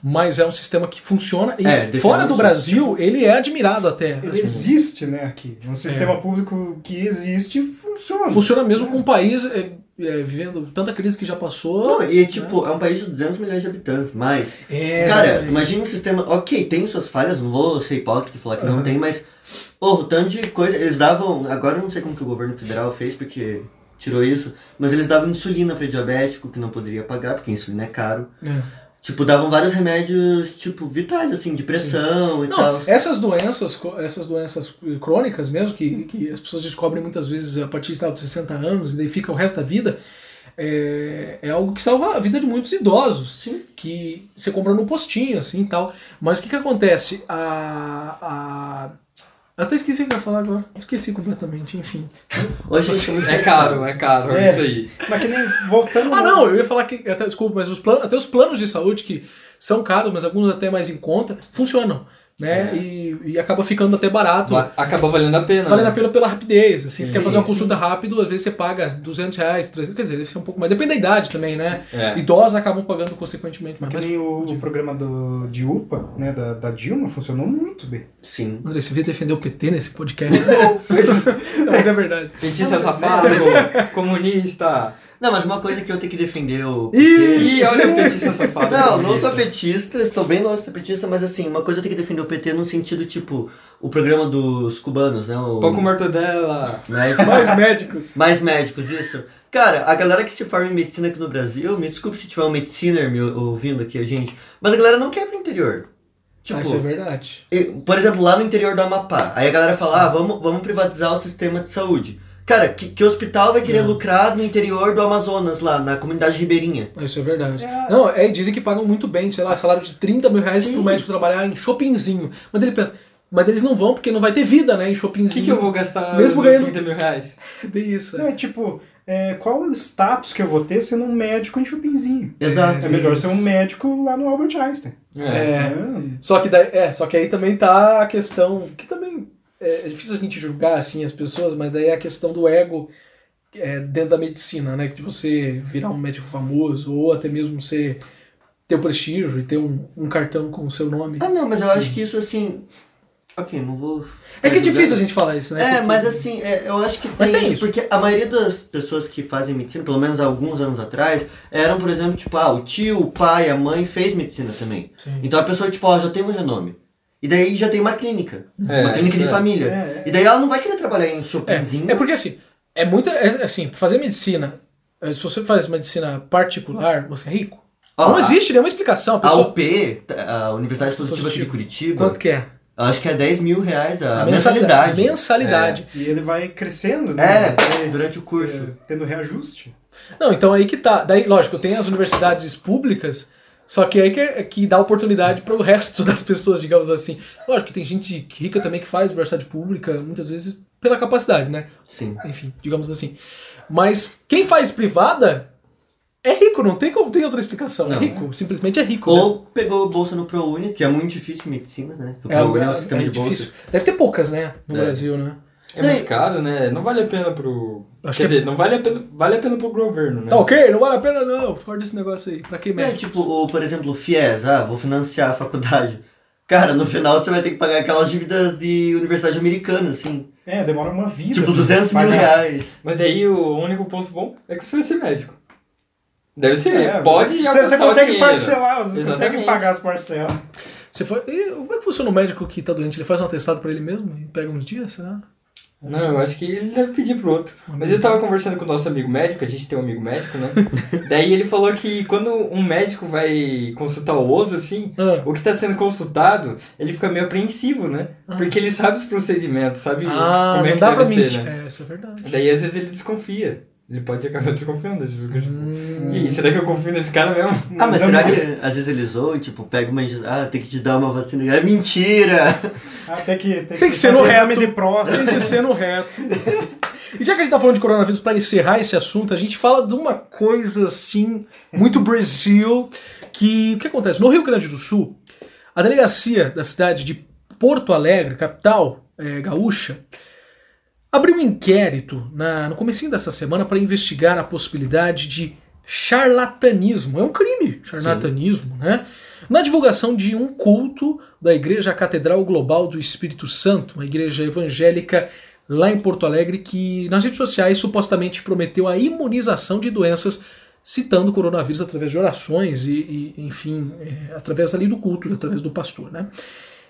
mas é um sistema que funciona. E É, fora do. Brasil, ele é admirado até. Ele Assim, existe, né, aqui. Um sistema público que existe e funciona. Funciona mesmo com um país é, é, vivendo tanta crise que já passou. Não, e tipo, é um país de 200 milhões de habitantes, mas. É, Cara, é, imagina um sistema. Ok, tem suas falhas, não vou ser hipócrita e falar que não Uhum. tem, mas. Porra, o tanto de coisa. Eles davam. Agora eu não sei como que o governo federal fez, porque tirou isso, mas eles davam insulina para diabético, que não poderia pagar, porque insulina é caro. é. Tipo, davam vários remédios, tipo, vitais, assim, de pressão e Não, tal. essas doenças, essas doenças crônicas mesmo, que, que as pessoas descobrem muitas vezes a partir de 60 anos e daí fica o resto da vida, é, é algo que salva a vida de muitos idosos. Sim. Que você compra no postinho, assim e tal. Mas o que que acontece? A. a... Até esqueci o que eu ia falar agora. Esqueci completamente, enfim. Hoje É caro, é caro, É. isso aí. Mas que nem voltando. Ah, não, eu ia falar que. Até, desculpa, mas os planos, até os planos de saúde, que são caros, mas alguns até mais em conta, funcionam. Né? É. E, e acaba ficando até barato. Acaba valendo a pena. Valendo a né? pena pela rapidez. Assim, Sim, você quer fazer uma sim. consulta rápido, às vezes você paga 200 reais, 300, quer dizer, deve ser um pouco mais. Depende da idade também, né? É. Idosos acabam pagando consequentemente mais. Que Mas, nem o, o programa do, de UPA, né, da, da Dilma, funcionou muito bem. Sim. André, você veio defender o PT nesse podcast? Não, mas é verdade. Petista safado, comunista. Não, mas uma coisa que eu tenho que defender o. Ih, olha o petista safado. Não, não sou petista, estou bem longe de ser petista, mas assim, uma coisa eu tenho que defender o PT no sentido, tipo, o programa dos cubanos, né? O, Pão com mortadela. né, Mais médicos. Mais médicos, isso. Cara, a galera que se forma em medicina aqui no Brasil, me desculpe se tiver um mediciner me ouvindo aqui, a gente, mas a galera não quer ir pro interior. Tipo, Ah, isso é verdade. por exemplo, lá no interior do Amapá, aí a galera fala, ah, vamos, vamos privatizar o sistema de saúde. Cara, que, que hospital vai querer Não. lucrar no interior do Amazonas, lá, na comunidade ribeirinha? Isso é verdade. É. Não, é, dizem que pagam muito bem, sei lá, salário de 30 mil reais Sim. pro médico trabalhar em shoppingzinho. Mas ele pensa, Mas eles não vão porque não vai ter vida, né? Em O shoppingzinho. que, que eu vou gastar Mesmo ganhando- 30 mil reais? Bem isso. Não, é tipo, é, qual o status que eu vou ter sendo um médico em Chupinzinho? Exato. É melhor ser um médico lá no Albert Einstein. É. Hum. Só que, daí, é, só que aí também tá a questão, que também é, é difícil a gente julgar assim as pessoas, mas daí é a questão do ego é, dentro da medicina, né? De você virar um médico famoso, ou até mesmo você ter o prestígio e ter um, um cartão com o seu nome. Ah, não, mas eu acho que isso assim. Ok, não vou. É que é difícil a gente falar isso, né? É, Porque- mas assim, é, eu acho que tem, Mas tem isso, isso. porque a maioria das pessoas que fazem medicina, pelo menos alguns anos atrás, eram, por exemplo, tipo, ah, o tio, o pai, a mãe fez medicina também. Sim. Então a pessoa, tipo, ó, já tem um renome. E daí já tem uma clínica. É, uma clínica de é. família. É, é. E daí ela não vai querer trabalhar em shoppingzinho. É, é porque assim, é muita. é, assim, fazer medicina. é, Se você faz medicina particular, você é rico. Ó, não a- existe nenhuma explicação. A A pessoa, UP, a Universidade Positiva aqui de. Curitiba, quanto que é? acho que é 10 mil reais a, A mensalidade. Mensalidade. E ele vai crescendo, É, né? Vai, durante o curso. é, tendo reajuste. Não, então aí que tá. Daí, lógico, tem as universidades públicas, só que aí que, é- que dá oportunidade para o resto das pessoas, digamos assim. Lógico que tem gente rica também que faz universidade pública, muitas vezes pela capacidade, né? Sim. Enfim, digamos assim. Mas quem faz privada é rico, não tem como tem outra explicação. É Não. rico, simplesmente é rico. né? Ou pegou bolsa no ProUni, que é muito difícil em medicina, né? O É, ProUni é, é, um sistema é de bolsa. difícil. Deve ter poucas, né? No É. Brasil, né? É muito caro, né? Não vale a pena pro. Acho Quer que é- dizer, não vale a pena. Vale a pena pro governo, né? Tá ok, não vale a pena não. Fora desse negócio aí. Pra que É, médico? tipo, ou, por exemplo, o FIES, ah, vou financiar a faculdade. Cara, no final você vai ter que pagar aquelas dívidas de universidade americana, assim. É, demora uma vida. Tipo, né? 200 mil Pagar. reais. Mas daí o único ponto bom é que você vai ser médico. Deve ser. É, Pode você, você consegue parcelar, você consegue Exatamente. pagar as parcelas. Você foi... e como é que funciona o médico que tá doente? Ele faz um atestado pra ele mesmo e pega uns dias, será? Não, eu acho que ele deve pedir pro outro. Mas eu tava conversando com o nosso amigo médico, a gente tem um amigo médico, né? Daí ele falou que quando um médico vai consultar o outro, assim, Ah. o que está sendo consultado, ele fica meio apreensivo, né? Porque ele sabe os procedimentos, sabe Ah, como é não que dá deve pra ser, mentir. né? É, isso é verdade. Daí às vezes ele desconfia. Ele pode acabar desconfiando. Tipo, Hum. E será que eu confio nesse cara mesmo? Ah, mas será não- que às vezes ele zoa e, tipo, pega uma injeção, ah, tem que te dar uma vacina. É mentira! Ah, tem que, tem Tem que ser no reto. de próstata. Tem que ser no reto. E já que a gente tá falando de coronavírus, pra encerrar esse assunto, a gente fala de uma coisa assim, muito Brasil, que o que acontece? No Rio Grande do Sul, a delegacia da cidade de Porto Alegre, capital eh, gaúcha, abriu um inquérito na, no comecinho dessa semana para investigar a possibilidade de charlatanismo. É um crime, charlatanismo, né? Na divulgação de um culto da Igreja Catedral Global do Espírito Santo, uma igreja evangélica lá em Porto Alegre, que nas redes sociais supostamente prometeu a imunização de doenças, citando o coronavírus através de orações e, e, enfim, é, através ali do culto, através do pastor, né?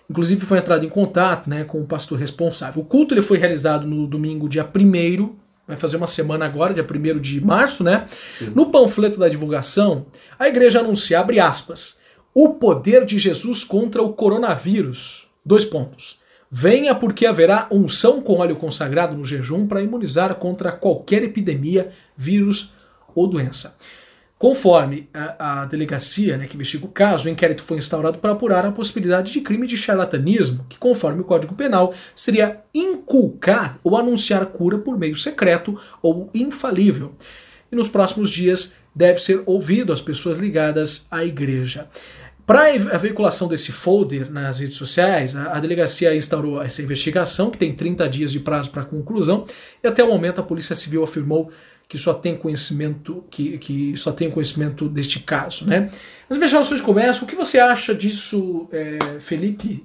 Inclusive foi entrado em contato né, com o pastor responsável. O culto ele foi realizado no domingo, dia 1 vai fazer uma semana agora, dia 1 de março, né? Sim. No panfleto da divulgação, a igreja anuncia, abre aspas, o poder de Jesus contra o coronavírus. Dois pontos. Venha porque haverá unção com óleo consagrado no jejum para imunizar contra qualquer epidemia, vírus ou doença. Conforme a, a delegacia né, que investiga o caso, o inquérito foi instaurado para apurar a possibilidade de crime de charlatanismo, que, conforme o Código Penal, seria inculcar ou anunciar cura por meio secreto ou infalível. E nos próximos dias deve ser ouvido as pessoas ligadas à igreja. Para a veiculação desse folder nas redes sociais, a, delegacia instaurou essa investigação, que tem 30 dias de prazo para conclusão, e até o momento a Polícia Civil afirmou que só tem conhecimento que, que só tem conhecimento deste caso, né? As investigações começam. O que você acha disso, é, Felipe?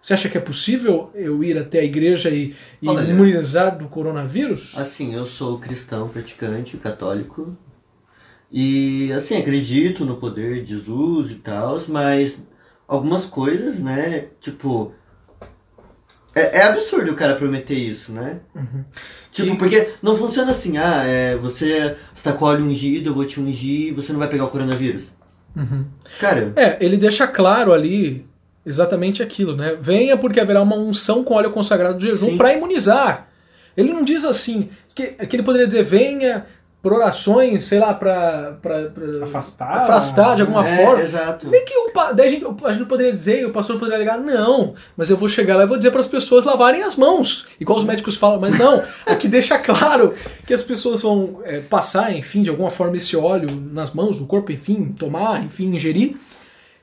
Você acha que é possível eu ir até a igreja e, e Olha. imunizar do coronavírus? Assim, eu sou cristão praticante, católico. E, assim, acredito no poder de Jesus e tal, mas algumas coisas, né? Tipo. É, é absurdo o cara prometer isso, né? Tipo, E- porque não funciona assim, ah, é, você está com óleo ungido, eu vou te ungir, você não vai pegar o coronavírus. Uhum. Cara, É, ele deixa claro ali exatamente aquilo, né? Venha porque haverá uma unção com óleo consagrado do jejum para imunizar. Ele não diz assim, que, que ele poderia dizer venha por orações, sei lá, pra, pra, pra Afastar. afastar de alguma É, forma. Exato. Meio que o, daí a gente, a gente poderia dizer, o pastor poderia ligar, não, mas eu vou chegar lá e vou dizer para as pessoas lavarem as mãos, igual os médicos falam, mas não, aqui deixa claro que as pessoas vão é, passar, enfim, de alguma forma esse óleo nas mãos, no corpo, enfim, tomar, enfim, ingerir,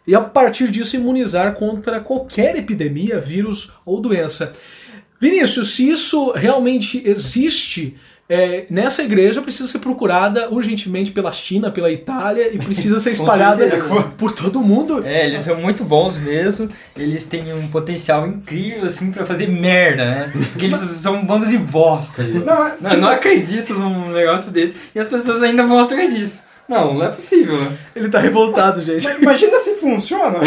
e a partir disso imunizar contra qualquer epidemia, vírus ou doença. Vinícius, se isso realmente existe, é, nessa igreja precisa ser procurada urgentemente pela China, pela Itália e precisa ser espalhada por todo mundo. É, eles são muito bons mesmo. Eles têm um potencial incrível, assim, pra fazer merda, né? Porque eles são um bando de bosta. Não, é, Não, tipo, eu não acredito num negócio desse. E as pessoas ainda vão atrás disso. Não, não é possível. né? Ele tá revoltado, gente. mas imagina se funciona.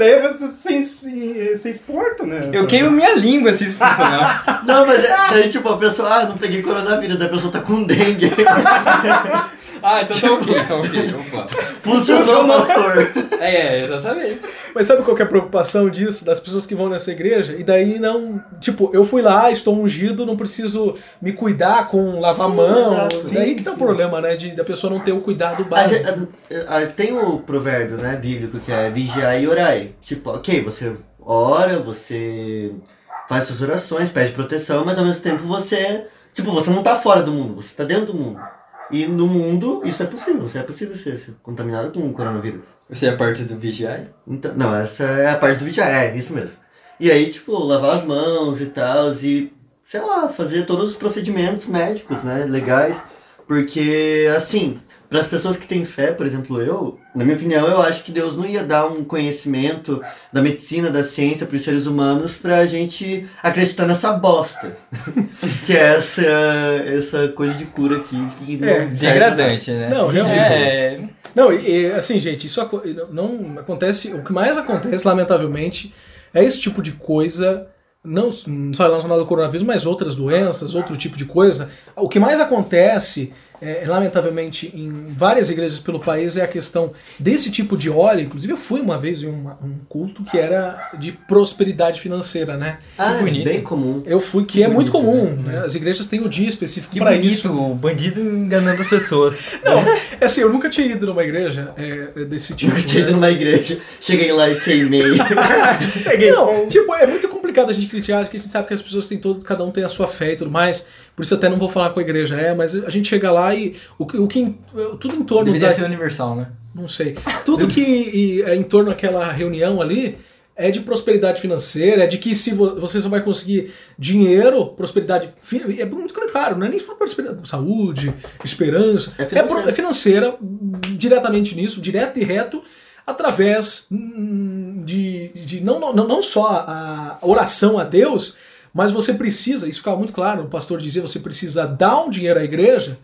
Daí você, você exporta, né? Eu queimo minha língua se isso funcionar. Não, mas é, daí tipo, a pessoa, ah, não peguei coronavírus, daí a pessoa tá com dengue. ah, então tá ok, tá ok, vamos lá. Funcionou, pastor. É, é, exatamente. Mas sabe qual que é a preocupação disso, das pessoas que vão nessa igreja? E daí não. Tipo, eu fui lá, estou ungido, não preciso me cuidar com lavar a Sim, mão. exato. daí Sim, que tá o problema, né? De, da pessoa não ter o cuidado A básico. gente- a- a- tem o provérbio, né, bíblico, que é vigiar e orai. Tipo, ok, você ora, você faz suas orações, pede proteção, mas ao mesmo tempo você. Tipo, você não tá fora do mundo, você tá dentro do mundo. E no mundo isso é possível, você é possível ser, contaminado com o coronavírus. Você é parte do Vigiai? Então, não, essa é a parte do vigiar, é isso mesmo. E aí, tipo, lavar as mãos e tal, e, sei lá, fazer todos os procedimentos médicos, né, legais. Porque, assim, para as pessoas que têm fé, por exemplo, eu, na minha opinião, eu acho que Deus não ia dar um conhecimento da medicina, da ciência para os seres humanos pra gente acreditar nessa bosta. que é essa, essa coisa de cura aqui. Que não É, Degradante, né? Não, realmente. É, Não, e, e, assim, gente, isso aco- não acontece. O que mais acontece, lamentavelmente, é esse tipo de coisa. Não só relacionado ao coronavírus, mas outras doenças, outro tipo de coisa. O que mais acontece, é, lamentavelmente, em várias igrejas pelo país é a questão desse tipo de óleo. Inclusive, eu fui uma vez em uma- um culto que era de prosperidade financeira, né? Ah, é bonito. bem comum. Eu fui, que é muito bonito, comum. Né? As igrejas têm o dia específico que para isso. o bandido enganando as pessoas. Não, é assim, eu nunca tinha ido numa igreja é, desse tipo. Eu tinha ido né? numa igreja, cheguei lá e queimei. Não, tipo, é muito complicado a gente criticar, porque a gente sabe que as pessoas têm todo, cada um tem a sua fé e tudo mais. Por isso até não vou falar com a igreja, é, mas a gente chega lá e o, que- o que tudo em torno Deveria da, ser universal, né? não sei, tudo que e, é em torno daquela reunião ali é de prosperidade financeira, é de que se vo- você só vai conseguir dinheiro, prosperidade, é muito claro, não é nem prosperidade, saúde, esperança, É é, financeira. pro- é financeira, diretamente nisso, direto e reto, através hum, de, de não, não, não só a oração a Deus, mas você precisa, isso ficava muito claro, o pastor dizia, você precisa dar um dinheiro à igreja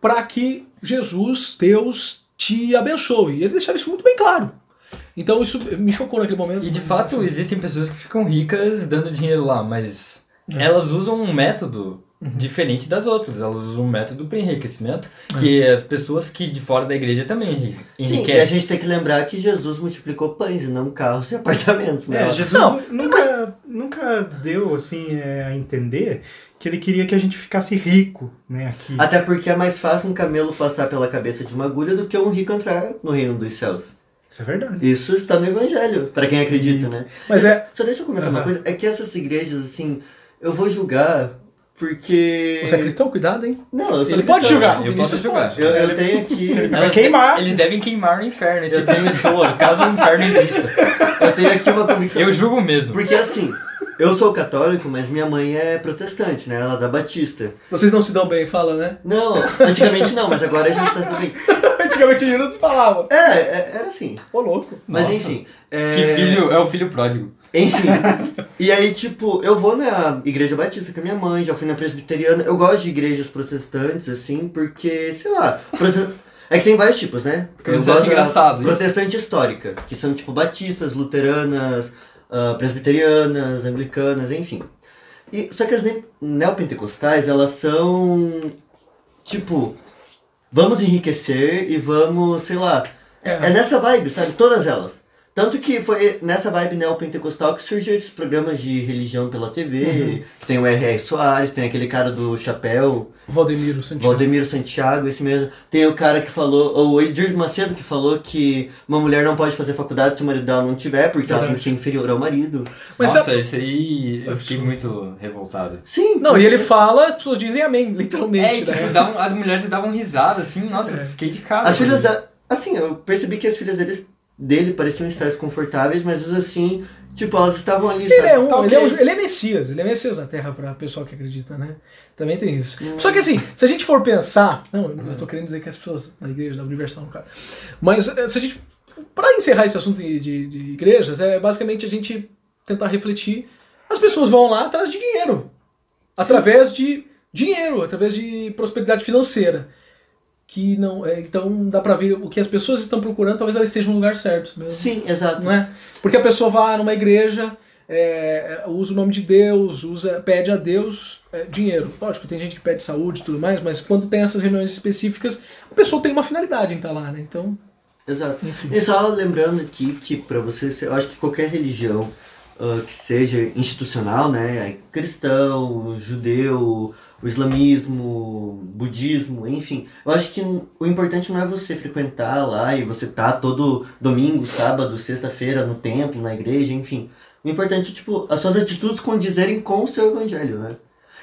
para que Jesus, Deus, te abençoe. E ele deixava isso muito bem claro. Então isso me chocou naquele momento. E de fato existem pessoas que ficam ricas dando dinheiro lá, mas É. elas usam um método diferente das outras. Elas usam um método para enriquecimento que as pessoas que de fora da igreja também enri- Sim, e a enriquecem. gente tem que lembrar que Jesus multiplicou pães e não carros e apartamentos, né? É, Jesus Não, nu- nunca, nunca deu assim é, a entender que ele queria que a gente ficasse rico, né, aqui. Até porque é mais fácil um camelo passar pela cabeça de uma agulha do que um rico entrar no reino dos céus. Isso é verdade. Isso está no evangelho, para quem acredita, né? Mas é. Só deixa eu comentar uma Aham. coisa, é que essas igrejas, assim, eu vou julgar porque... Você é cristão? Cuidado, hein? Não, eu sou Ele pode cristão. julgar, o Eu posso julgar. pode. Eu, eu tenho aqui... Vai Elas queimar. eles devem queimar no inferno esse de pessoa, caso o inferno exista. Eu tenho aqui uma convicção. Eu julgo mesmo. Porque assim, eu sou católico, mas minha mãe é protestante, né? Ela é da Batista. Vocês não se dão bem, fala, né? Não, antigamente não, mas agora a gente tá se dando bem. Antigamente a gente não se falava. É, é, era assim. Ô, louco. Mas Nossa. enfim. é, Que filho é o filho pródigo. Enfim. E aí, tipo, eu vou na igreja batista com a minha mãe, já fui na presbiteriana. Eu gosto de igrejas protestantes, assim, porque, sei lá, é que tem vários tipos, né? Porque eu gosto engraçado isso? protestante histórica, que são tipo batistas, luteranas, ah, presbiterianas, anglicanas, enfim. E, só que as ne- neopentecostais, elas são tipo, vamos enriquecer e vamos, sei lá, é, É. é nessa vibe, sabe? Todas elas. Tanto que foi nessa vibe neopentecostal que surgiu esses programas de religião pela TV. Uhum. Tem o R.R. Soares, tem aquele cara do chapéu, Valdemiro Santiago. Valdemiro Santiago, esse mesmo. Tem o cara que falou, o Edir Macedo, que falou que uma mulher não pode fazer faculdade se o marido dela não tiver, porque ela tem que Verdade. ser inferior ao marido. Mas Nossa, isso aí eu fiquei muito revoltado. Sim. Não, e ele fala, as pessoas dizem amém, literalmente. É, tipo, né? davam- as mulheres davam risada, assim, nossa, É. eu fiquei de cara. As filhas da. Assim, eu percebi que as filhas dele, dele pareciam estar confortáveis, mas assim, tipo, elas estavam ali, Ele sabe? é, um, Tá ele, é um- ok. ele é Messias, ele é Messias na Terra pra pessoal que acredita, né? Também tem isso. Hum. Só que assim, se a gente for pensar. Não, eu tô querendo dizer que as pessoas da igreja, da Universal, no caso. Mas eh, se a gente. Pra encerrar esse assunto de, de, de igrejas, é basicamente a gente tentar refletir. As pessoas vão lá atrás de dinheiro. Através de dinheiro, através de prosperidade financeira. Que não. é, então dá pra ver o que as pessoas estão procurando, talvez elas estejam no lugar certo mesmo Sim, exato. não é? Porque a pessoa vai numa igreja, é, usa o nome de Deus, usa, pede a Deus é, dinheiro. Lógico, tem gente que pede saúde e tudo mais, mas quando tem essas reuniões específicas, a pessoa tem uma finalidade em estar lá, né? Então, Exato. enfim. E só lembrando aqui que pra você, eu acho que qualquer religião ah, que seja institucional, né, é cristão, judeu, o islamismo, budismo, enfim, eu acho que o importante não é você frequentar lá e você tá todo domingo, sábado, sexta-feira no templo, na igreja, enfim. O importante é, tipo, as suas atitudes condizerem com o seu evangelho, né?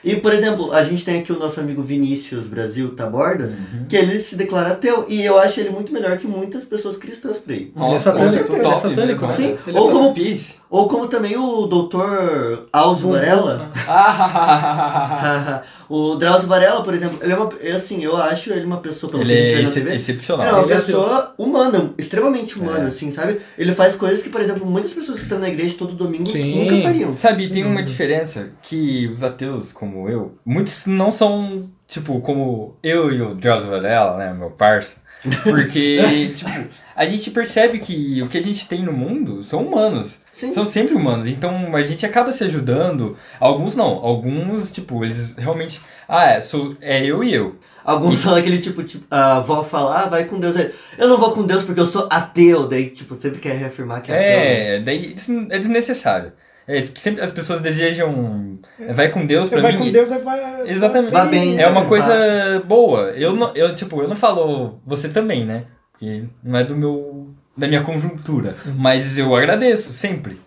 E, por exemplo, a gente tem aqui o nosso amigo Vinícius Brasil Taborda, Uhum. que ele se declara ateu, e eu acho ele muito melhor que muitas pessoas cristãs por aí. Ele é Nossa, satânico, nossa, ele é satânico, né? Sim, né? Ele é ou como, Peace. Ou como também o doutor Alzo Varela. Ah, o Drauzio Varela, por exemplo, ele é uma. é Assim, eu acho ele uma pessoa, pelo ele que a gente é vê na TV, excepcional. ele é uma Ele é pessoa humana, extremamente humana, É. assim, sabe? Ele faz coisas que, por exemplo, muitas pessoas que estão na igreja todo domingo Sim. nunca fariam. Sabe, tem uma diferença que os ateus, como eu, muitos não são, tipo, como eu e o Drauzio Varela, né, meu parça. Porque, tipo, a gente percebe que o que a gente tem no mundo são humanos. Sim. São sempre humanos. Então a gente acaba se ajudando. Alguns não. Alguns, tipo, eles realmente. Ah, é, sou, é eu e eu. Alguns são aquele tipo, tipo, a avó fala, ah, vai com Deus. Eu não vou com Deus porque eu sou ateu. Daí, tipo, sempre quer reafirmar que é, ateu. né? É, daí isso é desnecessário. É, sempre as pessoas desejam. Vai com Deus pra vai mim. com Deus, aí vai. Exatamente. Vá bem, É uma né? coisa boa. Eu, não, eu, tipo, eu não falo você também, né? Porque não é do meu. Da minha conjuntura. Mas eu agradeço, sempre.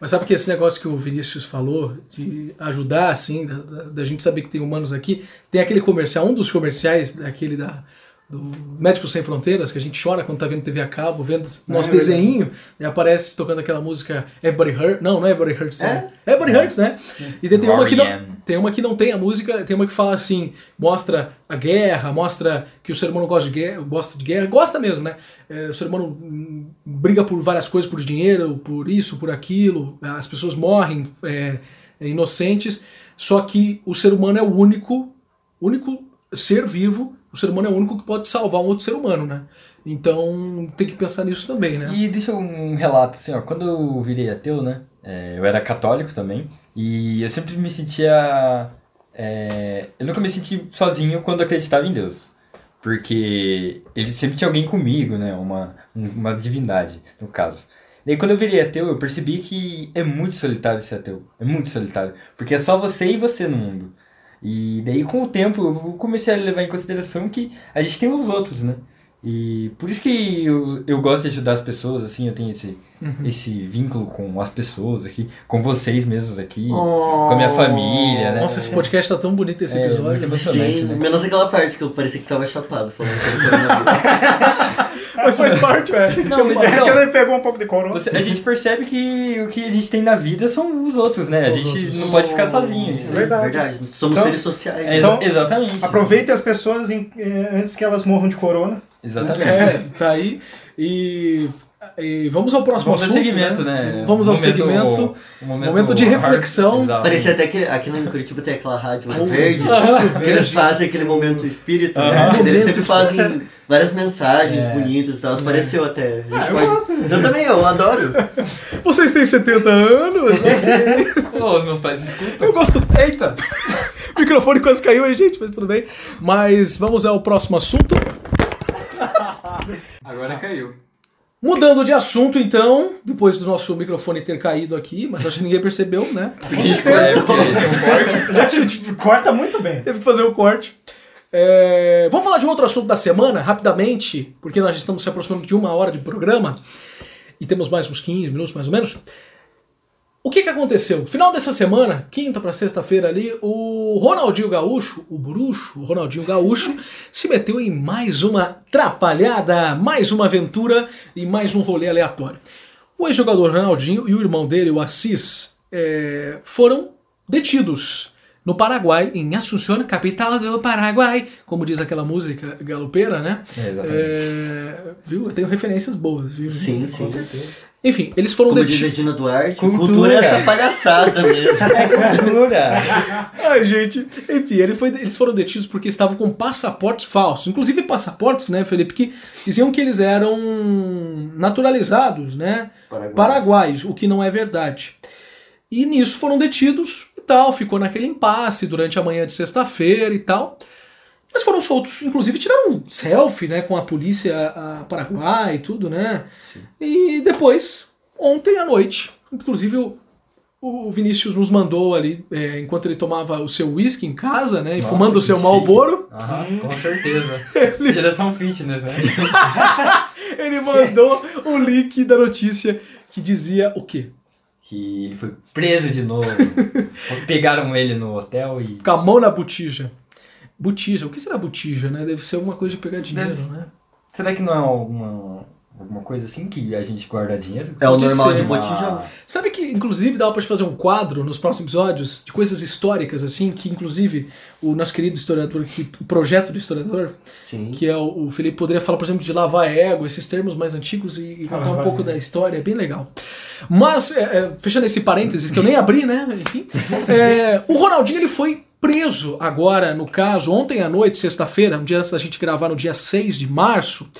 Mas sabe que esse negócio que o Vinícius falou, de ajudar, assim, da, da- da gente saber que tem humanos aqui, tem aquele comercial, um dos comerciais daquele da, do Médicos Sem Fronteiras, que a gente chora quando tá vendo TV a cabo, vendo nosso é desenho, e aparece tocando aquela música Everybody Hurts. Não, não é Everybody Hurts, é? É? Everybody Hurts, né? E daí tem uma que não. Tem uma que não tem a música, tem uma que fala assim, mostra a guerra, mostra que o ser humano gosta de guerra, gosta de guerra, gosta mesmo, né? É, o ser humano hum, briga por várias coisas, por dinheiro, por isso, por aquilo, as pessoas morrem é, inocentes, só que o ser humano é o único, único ser vivo, o ser humano é o único que pode salvar um outro ser humano, né? Então tem que pensar nisso também, né? E deixa um relato, assim, ó. Quando eu virei ateu, né? é, eu era católico também. E eu sempre me sentia. é, eu nunca me senti sozinho quando acreditava em Deus. Porque ele sempre tinha alguém comigo, né? Uma, uma divindade, no caso. Daí quando eu virei ateu, eu percebi que é muito solitário ser ateu. É muito solitário. Porque é só você e você no mundo. E daí com o tempo eu comecei a levar em consideração que a gente tem os outros, né? E por isso que eu, eu gosto de ajudar as pessoas, assim, eu tenho esse, esse vínculo com as pessoas aqui, com vocês mesmos aqui, com a minha família, né? Nossa, esse podcast tá tão bonito esse É, episódio. muito emocionante, Sim, né? menos aquela parte que eu parecia que tava chapado falando sobre coronavírus. Mas faz parte, velho. Não, mas É que então, ele pegou um pouco de corona. você- a gente percebe que o que a gente tem na vida são os outros, né? São a gente outros. não pode ficar sozinho. Isso aí. Verdade. Verdade, somos Então- seres sociais. É, né? Então, exatamente. Aproveite as pessoas em- eh, antes que elas morram de corona. Exatamente. É, tá aí. E, e vamos ao próximo Vamos ao assunto. segmento, né? Vamos ao Momento- segmento. o momento de reflexão. Exato. Parecia até que aqui em Curitiba tem aquela rádio O- verde, Ah, que eles verde. fazem aquele momento espírita, Aham. né? Eles Momento sempre fazem várias mensagens É. bonitas e tal. Pareceu até. Ah, eu pode- gosto. eu também, eu adoro. Vocês têm 70 anos? Ô, os meus pais escutam. Eu gosto. Eita! O microfone quase caiu aí, gente, mas tudo bem. Mas vamos ao próximo assunto. Agora caiu. Mudando de assunto, então, depois do nosso microfone ter caído aqui, mas acho que ninguém percebeu, né? É, porque é um corte. A gente corta muito bem. Teve que fazer o corte. É, Vamos falar de um outro assunto da semana, rapidamente, porque nós já estamos se aproximando de uma hora de programa e temos mais uns 15 minutos, mais ou menos. O que, que aconteceu? Final dessa semana, quinta para sexta-feira ali, o Ronaldinho Gaúcho, o bruxo, o Ronaldinho Gaúcho, se meteu em mais uma trapalhada, mais uma aventura e mais um rolê aleatório. O ex-jogador Ronaldinho e o irmão dele, o Assis, é, foram detidos no Paraguai, em Assunción, capital do Paraguai, como diz aquela música galopeira, né? É, exatamente. É, viu? Eu tenho referências boas, viu? Sim, sim. certeza. Enfim, eles foram Como diz detidos. Regina Duarte, Cultura. cultura, é essa palhaçada mesmo. É cultura. Ai, gente. Enfim, ele foi- eles foram detidos porque estavam com passaportes falsos. Inclusive passaportes, né, Felipe, que diziam que eles eram naturalizados, né? Paraguai. Paraguaios, o que não é verdade. E nisso foram detidos e tal, ficou naquele impasse durante a manhã de sexta-feira e tal. Mas foram soltos, inclusive tiraram um selfie, né, com a polícia a, paraguai e tudo, né? E depois, ontem à noite, inclusive o, o Vinícius nos mandou ali, é, enquanto ele tomava o seu whisky em casa, né, e Nossa, fumando o seu que Marlboro, Aham, com certeza. Geração fitness, né? ele mandou o link da notícia que dizia o quê? Que ele foi preso de novo. Pegaram ele no hotel e. Com a mão na botija. Botija, o que será botija, né? Deve ser alguma coisa de pegar dinheiro, Deve né? Será que não é alguma, alguma coisa assim que a gente guarda dinheiro? É o Pode normal ser. de botijão. Sabe que, inclusive, dava pra gente fazer um quadro nos próximos episódios de coisas históricas, assim, que, inclusive, o nosso querido historiador, que, o projeto do historiador, Sim. que é o, o Felipe, poderia falar, por exemplo, de lavar ego, esses termos mais antigos e, e contar um Lavar pouco ego. da história, é bem legal. Mas, é, é, fechando esse parênteses que eu nem abri, né? Enfim, é, o Ronaldinho ele foi preso agora, no caso, ontem à noite, sexta-feira, um dia antes da gente gravar, no dia 6 de março.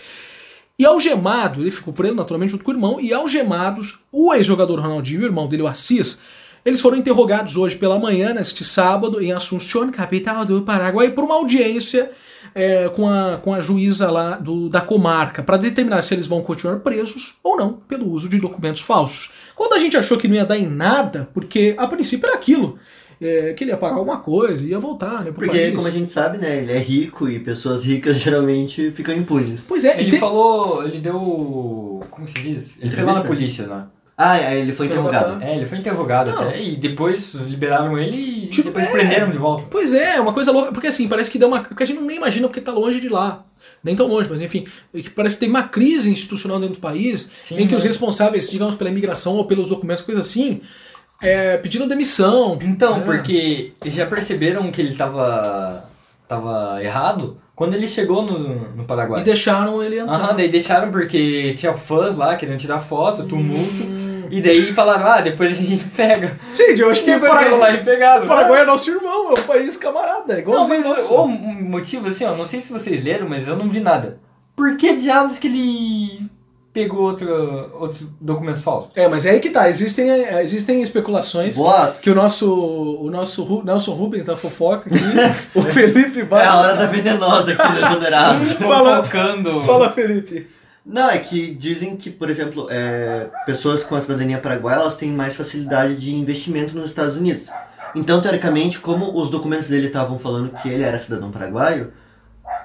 E algemado, ele ficou preso naturalmente junto com o irmão, e algemados, o ex-jogador Ronaldinho e o irmão dele, o Assis, eles foram interrogados hoje pela manhã, neste sábado, em Assunción, capital do Paraguai, por uma audiência é, com, a, com a juíza lá do, da comarca, para determinar se eles vão continuar presos ou não, pelo uso de documentos falsos. Quando a gente achou que não ia dar em nada, porque a princípio era aquilo, é, que ele ia pagar alguma coisa, ia voltar né, pro Porque, país. como a gente sabe, né, ele é rico e pessoas ricas geralmente ficam impunes. Pois é, e Ele tem- falou. Ele deu. Como se diz? Ele foi lá na Entrevista? polícia, né? Ah, aí ele foi interrogado. É, ele foi interrogado Não. até. E depois liberaram ele e Tipo, depois é. prenderam de volta. Pois é, uma coisa louca, porque assim, parece que deu uma. Porque a gente não nem imagina porque tá longe de lá. Nem tão longe, mas enfim, é parece que tem uma crise institucional dentro do país Sim, em que os né? responsáveis, digamos, pela imigração ou pelos documentos, coisa assim, é, pediram demissão. Então, É. porque já perceberam que ele tava. tava errado quando ele chegou no, no Paraguai. E deixaram ele entrar. Aham, daí deixaram porque tinha fãs lá querendo tirar foto, tumulto. Hum. E daí falaram, ah, depois a gente pega. Gente, eu acho que o foram lá Paraguai, e pegaram. o Paraguai é nosso irmão, é um país camarada, é Não, igualzinho mas nosso. o um motivo assim, ó, não sei se vocês leram, mas eu não vi nada. Por que diabos que ele pegou outro, outros documentos falsos? É, mas é aí que tá, existem, existem especulações que o nosso, o nosso Nelson Rubens da fofoca aqui, o Felipe vai... É a hora da venenosa aqui do exonerado. Fala- Focando. Fala, Felipe. Não, é que dizem que, por exemplo, é, pessoas com a cidadania paraguaia elas têm mais facilidade de investimento nos Estados Unidos. Então, teoricamente, como os documentos dele estavam falando que ele era cidadão paraguaio,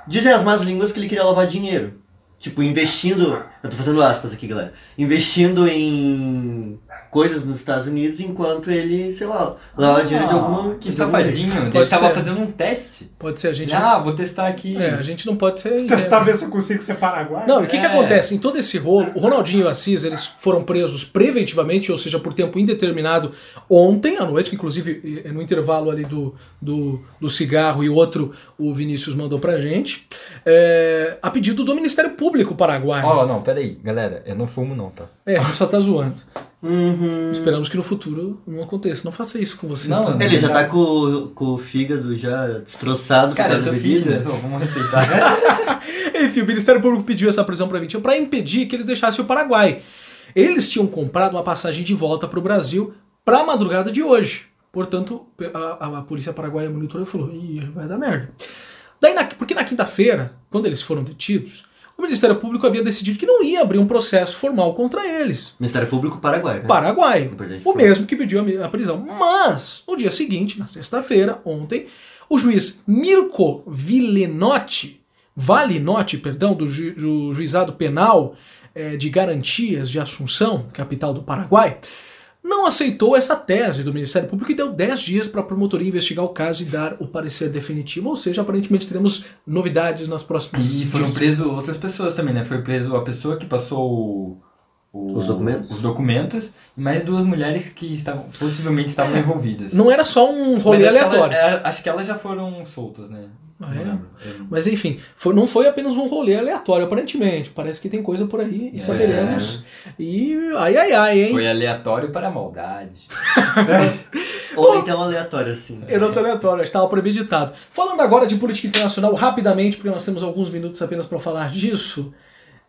dizem as más línguas que ele queria lavar dinheiro. Tipo, investindo. Eu tô fazendo aspas aqui, galera. Investindo em coisas nos Estados Unidos enquanto ele, sei lá, lavava dinheiro de alguma. Ah, Que de algum safadinho. Ele Pode tava ser. fazendo um teste. Pode ser, a gente... Ah, vou testar aqui. É, a gente não pode ser. Testar ver se eu consigo ser paraguaio. Não, e o que, que É. acontece? Em todo esse rolo, o Ronaldinho e o Assis, eles foram presos preventivamente, ou seja, por tempo indeterminado, ontem à noite, que inclusive é no intervalo ali do, do, do cigarro e outro o Vinícius mandou pra gente, é, a pedido do Ministério Público Paraguaio. Ó, não, peraí, galera, eu não fumo não, tá? É, a gente só tá zoando. Uhum. Esperamos que no futuro não aconteça. Não faça isso com você. Não, tá? Ele já tá com, o- com o fígado já destroçado Cara, por causa filho, bebida. né? Vamos receitar. Enfim, o Ministério Público pediu essa prisão preventiva para impedir que eles deixassem o Paraguai. Eles tinham comprado uma passagem de volta para o Brasil para a madrugada de hoje. Portanto, a, a- a polícia paraguaia monitorou e falou: Ih, vai dar merda. Daí, na- porque na quinta-feira, quando eles foram detidos, o Ministério Público havia decidido que não ia abrir um processo formal contra eles. Ministério Público Paraguai, né? Paraguai. O mesmo que pediu a prisão. Mas, no dia seguinte, na sexta-feira, ontem, o juiz Mirko Vilenotti, Valinotti, perdão, do, ju- do juizado penal eh, de garantias de Assunção, capital do Paraguai, não aceitou essa tese do Ministério Público e deu 10 dias para a promotoria investigar o caso e dar o parecer definitivo. Ou seja, aparentemente teremos novidades nas próximas E foram presos outras pessoas também, né? Foi preso a pessoa que passou o- o- Os documentos? os documentos e mais duas mulheres que estavam, possivelmente estavam envolvidas. Não era só um rolê Mas acho que aleatório. ela- é, acho que elas já foram soltas, né? Ah, é? É. Mas enfim, foi- não foi apenas um rolê aleatório, aparentemente. Parece que tem coisa por aí e É. saberemos. E ai ai ai, hein? Foi aleatório para a maldade. Ou então aleatório, assim. Eu não tô aleatório, estava premeditado. Falando agora de política internacional, rapidamente, porque nós temos alguns minutos apenas para falar disso.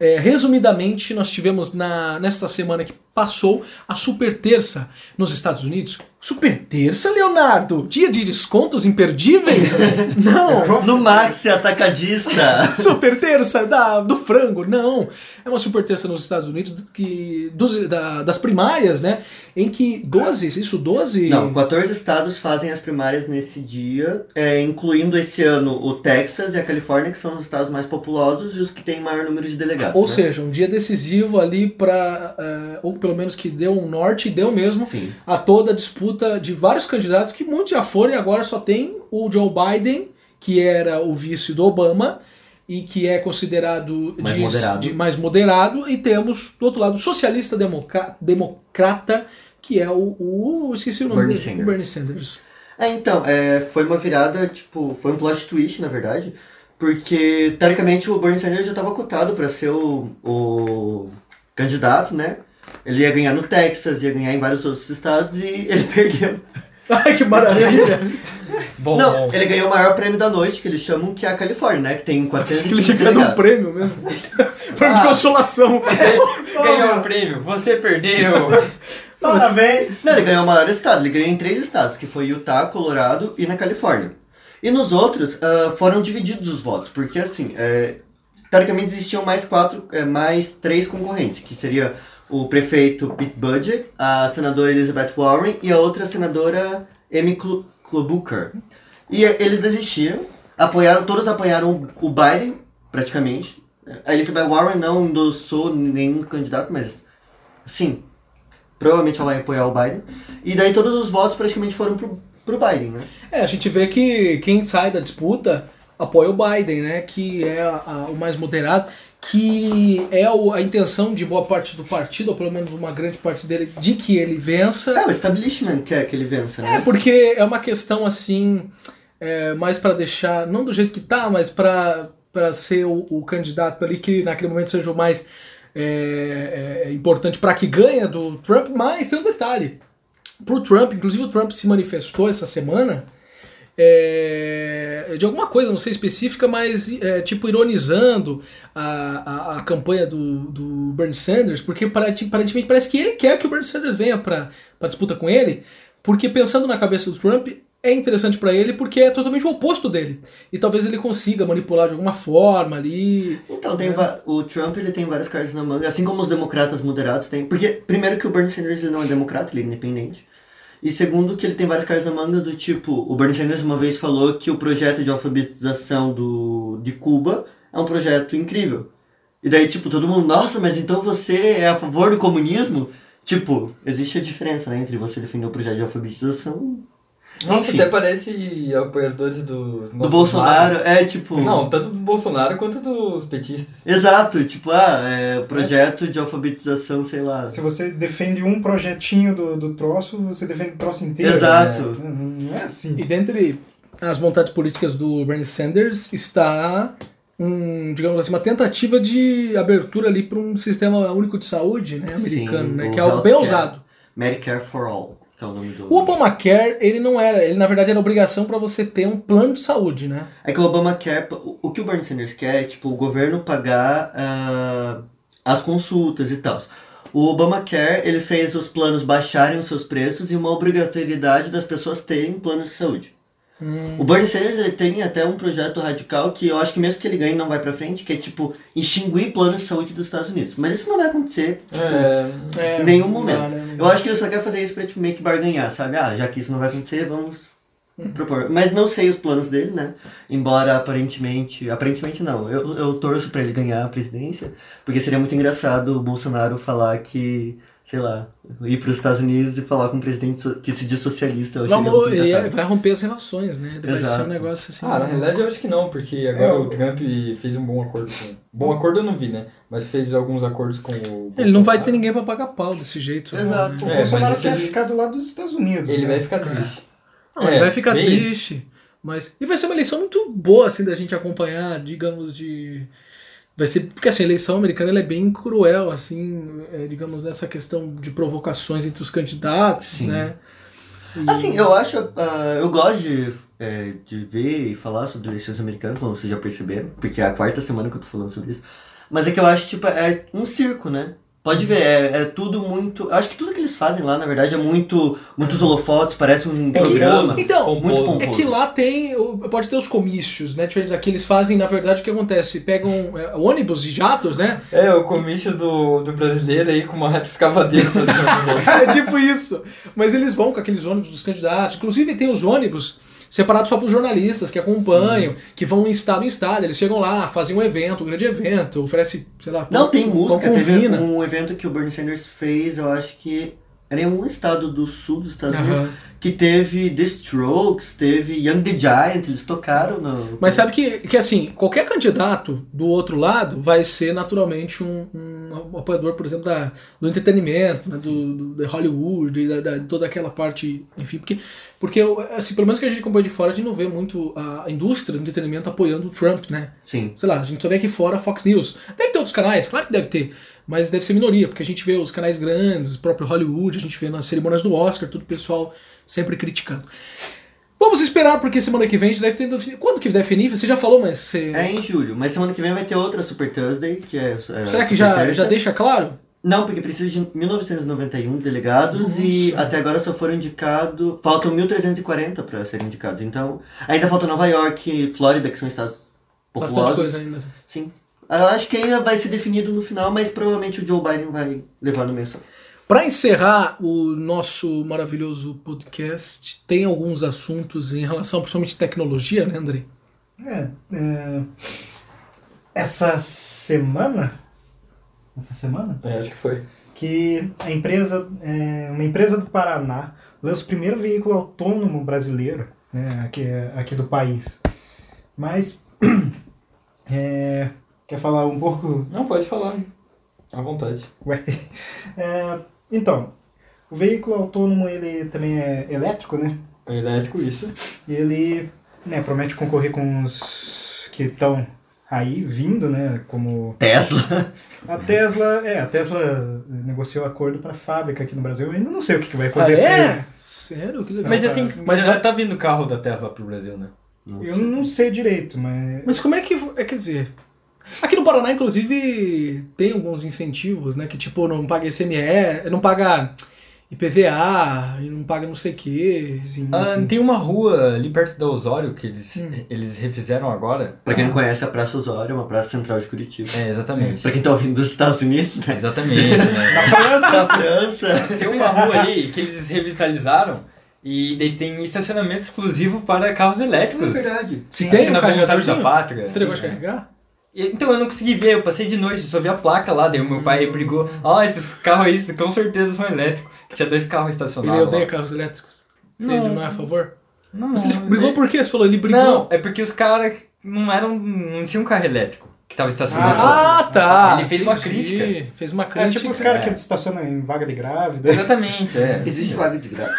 é, resumidamente, nós tivemos na, nesta semana que passou a Super Terça nos Estados Unidos. Super Terça, Leonardo? Dia de descontos imperdíveis? Não! No Maxi Atacadista. Super terça da, do frango, não. É uma super terça nos Estados Unidos que, dos- da- das primárias, né? Em que 12, isso, 12? Não, 14 estados fazem as primárias nesse dia, é, incluindo esse ano o Texas e a Califórnia, que são os estados mais populosos e os que têm maior número de delegados. Ou né? seja, um dia decisivo ali para, ou pelo menos que deu um norte, e deu mesmo, Sim. a toda a disputa de vários candidatos que muitos já foram e agora só tem o Joe Biden, que era o vice do Obama e que é considerado Mais de, moderado. de mais moderado, e temos do outro lado o socialista democrata, que é o, o esqueci o nome Bernie dele, Sanders. Bernie Sanders. É, então, é, foi uma virada, tipo, foi um plot twist, na verdade, porque, teoricamente, o Bernie Sanders já estava cotado para ser o, o candidato, né? Ele ia ganhar no Texas, ia ganhar em vários outros estados e ele perdeu. Ai, que maravilha! Bom, Não, bom. ele ganhou o maior prêmio da noite, que eles chamam que é a Califórnia, né? Que tem Acho que ele 415 tinha ganhado um prêmio mesmo. prêmio de Ah. consolação. Ganhou o prêmio, você perdeu. Parabéns! Não, ele ganhou o maior estado, ele ganhou em três estados, que foi Utah, Colorado e na Califórnia. E nos outros, ah, foram divididos os votos, porque assim, é, teoricamente existiam mais quatro, é, mais três concorrentes, que seria o prefeito Pete Buttigieg, a senadora Elizabeth Warren e a outra senadora Amy Klobuchar. E eles desistiram, apoiaram, todos apoiaram o Biden, praticamente. A Elizabeth Warren não endossou nenhum candidato, mas sim, provavelmente ela vai apoiar o Biden. E daí todos os votos praticamente foram pro, pro Biden, né? É, a gente vê que quem sai da disputa apoia o Biden, né? Que é a- a- o mais moderado, que é a intenção de boa parte do partido, ou pelo menos uma grande parte dele, de que ele vença. É, o establishment quer que ele vença, É, né? porque é uma questão assim, é, mais pra deixar, não do jeito que tá, mas pra ser o, o candidato ali que naquele momento seja o mais é, é, importante pra que ganha do Trump. Mas tem um detalhe: pro Trump, inclusive o Trump se manifestou essa semana. É, de alguma coisa, não sei específica, mas é, tipo ironizando a, a, a campanha do, do Bernie Sanders, porque aparentemente parece que ele quer que o Bernie Sanders venha para a disputa com ele, porque pensando na cabeça do Trump, é interessante para ele porque é totalmente o oposto dele. E talvez ele consiga manipular de alguma forma ali. Então, tem É. va- o Trump ele tem várias cartas na manga, assim como os democratas moderados têm. Porque, primeiro, que o Bernie Sanders ele não é democrata, ele é independente. E segundo, que ele tem várias cartas na manga do tipo: o Bernie Sanders uma vez falou que o projeto de alfabetização do, de Cuba é um projeto incrível. E daí, tipo, todo mundo, nossa, mas então você é a favor do comunismo? Tipo, existe a diferença né, entre você defender o projeto de alfabetização Nossa, Enfim. até parece apoiadores do, do Bolsonaro. É tipo. Não, tanto do Bolsonaro quanto dos petistas. Exato, tipo, ah, é projeto de alfabetização, sei lá. Se você defende um projetinho do, do troço, você defende o troço inteiro. Exato. Não, não é assim. E dentre as vontades políticas do Bernie Sanders está um, digamos assim, uma tentativa de abertura ali para um sistema único de saúde, né, americano, Sim, né, que é algo bem ousado. Medicare for All, que é o nome do. O Obamacare, ele não era, ele na verdade era obrigação para você ter um plano de saúde, né? É que o Obamacare, o, que o Bernie Sanders quer é, tipo, o governo pagar ah, as consultas e tal. O Obamacare, ele fez os planos baixarem os seus preços e uma obrigatoriedade das pessoas terem plano de saúde. Hum. O Bernie Sanders ele tem até um projeto radical que eu acho que mesmo que ele ganhe não vai pra frente, que é tipo extinguir planos de saúde dos Estados Unidos. Mas isso não vai acontecer tipo, É, É, em nenhum não momento. dá, né? Não Eu acho que ele só quer fazer isso pra tipo, meio que barganhar, sabe? Ah, já que isso não vai acontecer, vamos propor. Mas não sei os planos dele, né? Embora aparentemente. Aparentemente não. Eu, eu torço pra ele ganhar a presidência, porque seria muito engraçado o Bolsonaro falar que. Sei lá, ir para os Estados Unidos e falar com um presidente que se diz socialista. Eu e é- engraçado. vai romper as relações, né? Ele Vai ser Exato. um negócio assim. Ah, na realidade eu acho que não, porque agora É, o o- Trump fez um bom acordo com. Bom acordo eu não vi, né? Mas fez alguns acordos com o. Ele não vai ter Bolsonaro. ninguém pra pagar pau desse jeito. Exato. O Né? É, Bolsonaro mas isso quer ele- ficar do lado dos Estados Unidos. Ele né? vai ficar triste. Não, ele É, vai ficar triste. Mas. E vai ser uma eleição muito boa, assim, da gente acompanhar, digamos, de. Vai ser. Porque assim, a eleição americana é bem cruel, assim, é, digamos, nessa questão de provocações entre os candidatos, Sim. né? E- Assim, eu acho. ah, eu gosto de, é, de ver e falar sobre eleições americanas, como vocês já perceberam, porque é a quarta semana que eu tô falando sobre isso. Mas é que eu acho, tipo, é um circo, né? Pode ver, é, é tudo muito. Eu acho que tudo que eles fazem lá, na verdade, é muito. Muitos holofotes, parece um É que- programa. então, muito pomposo. É que lá tem. Pode ter os comícios, né? Diferentes aqui. Eles fazem, na verdade, o que acontece? Pegam é, ônibus e jatos, né? É, o comício do, do brasileiro aí com uma retroescavadeira pra cima do. É tipo isso. Mas eles vão com aqueles ônibus dos candidatos. Inclusive tem os ônibus separados só para os jornalistas que acompanham, que vão em estado em estado. Eles chegam lá, fazem um evento, um grande evento, oferece, sei lá, Não, tem música. Teve um evento que o Bernie Sanders fez, eu acho que era em um estado do sul dos Estados Unidos, que teve The Strokes, teve Young the Giant, eles tocaram no. Mas sabe que, que assim, qualquer candidato do outro lado vai ser naturalmente um, um apoiador, por exemplo, da, do entretenimento, né, do, do, de Hollywood, da, da- de toda aquela parte, enfim, porque, porque assim, pelo menos que a gente acompanha de fora, a gente não vê muito a indústria do entretenimento apoiando o Trump, né? Sim. Sei lá, a gente só vê aqui fora Fox News. Deve ter outros canais, claro que deve ter, mas deve ser minoria, porque a gente vê os canais grandes, o próprio Hollywood, a gente vê nas cerimônias do Oscar, tudo o pessoal sempre criticando. Vamos esperar, porque semana que vem a gente deve ter. Quando que deve definir? Você já falou, mas você. É em julho, mas semana que vem vai ter outra Super Thursday, que é. é Será Super que já, já deixa claro? Não, porque precisa de 1991 delegados e Nossa. até agora só foram indicados. Faltam 1340 para serem indicados. Então, ainda falta Nova York e Flórida, que são estados Bastante populosos. coisa ainda. Sim. Eu acho que ainda vai ser definido no final, mas provavelmente o Joe Biden vai levar no só. Para encerrar o nosso maravilhoso podcast, tem alguns assuntos em relação principalmente tecnologia, né, André? É, é, essa semana, essa semana, É, acho que foi. que a empresa, é, uma empresa do Paraná lança o primeiro veículo autônomo brasileiro né, aqui, aqui do país. Mas é, quer falar um pouco? Não, pode falar. À vontade. Ué. É, então, o veículo autônomo ele também é elétrico, né? É elétrico, isso. E ele né, promete concorrer com os que estão aí vindo, né? Como Tesla. a Tesla, é, a Tesla negociou acordo para fábrica aqui no Brasil. Eu ainda não sei o que, que vai Ah, acontecer. é? Sério? Que legal. Mas já tem. Mas Mas já vai- tá vindo carro da Tesla pro Brasil, né? Eu não sei direito, mas Mas como é que. É, quer dizer. Aqui no Paraná, inclusive, tem alguns incentivos, né? Que tipo, não paga ICMS, não paga IPVA, e não paga não sei o quê. sim, Ah, sim. tem uma rua ali perto da Osório que eles, Hum. eles refizeram agora. Pra quem não conhece, a Praça Osório é uma praça central de Curitiba. É, exatamente. Pra quem tá ouvindo dos Estados Unidos, né? Exatamente, né? Da França. Tem uma rua ali que eles revitalizaram e daí tem estacionamento exclusivo para carros É elétricos. verdade. Se Sim, tem Tem na Avenida da? Pátria. Você negócio assim, né? carregar? Então eu não consegui ver, eu passei de noite, só vi a placa lá, daí o meu pai brigou, ó, esses carros aí com certeza são elétricos. Tinha dois carros Ele estacionados. odeia lá. carros elétricos? Não. Ele não é a favor? Não, Mas ele brigou por quê? Você falou, ele brigou. Não, é porque os caras não eram. não tinham um carro elétrico que tava estacionado. Ah, tá. Ele fez uma crítica. Fez uma É crítica. tipo os caras é. que estacionam em vaga de grávida. Exatamente, é. Existe vaga de graça?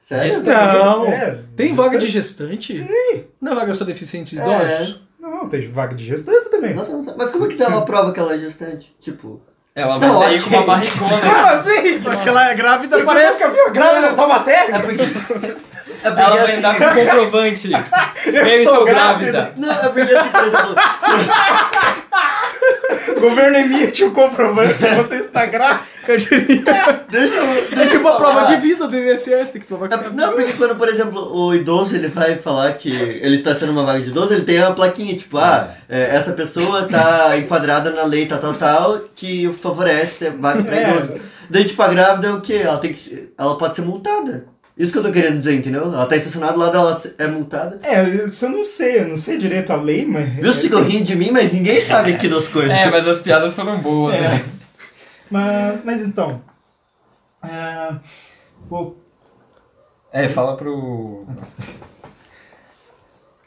Sério? Gestante. Não. É, Tem vaga de gestante? Tem. Não é vaga só deficientes É. idosos? Não, tem vaga de gestante também. Nossa, não sabe. Mas como é que ela prova que ela é gestante? Tipo. Ela vai Não, sair ok. com uma barrigona. assim? Eu acho que ela é grávida, Você parece. nunca viu a grávida da Taubaté? É porque. É porque Ela vai assim- andar com um comprovante. Eu, sou estou grávida. grávida. Não, é porque assim, por exemplo. O governo emite o comprovante que você está grávida. Carteirinha. Deixa eu, deixa É tipo a prova de vida do INSS, tem que provar que você Não, porque quando, por exemplo, o idoso ele vai falar que ele está sendo uma vaga de idoso, ele tem a plaquinha, tipo, ah, é, essa pessoa tá enquadrada na lei tal, tal, tal, que favorece ter vaga pra É. idoso. Daí, tipo, a grávida é o quê? Ela, tem que, ser- ela pode ser multada. Isso que eu tô querendo dizer, entendeu? Ela tá estacionada lá, ela é multada. É, isso eu não sei, eu não sei direito a lei, mas. Viu? Vocês ficam rindo de mim, mas ninguém sabe aqui das coisas. É, mas as piadas foram boas, É. né? Mas, mas então. ah, o- É, fala pro.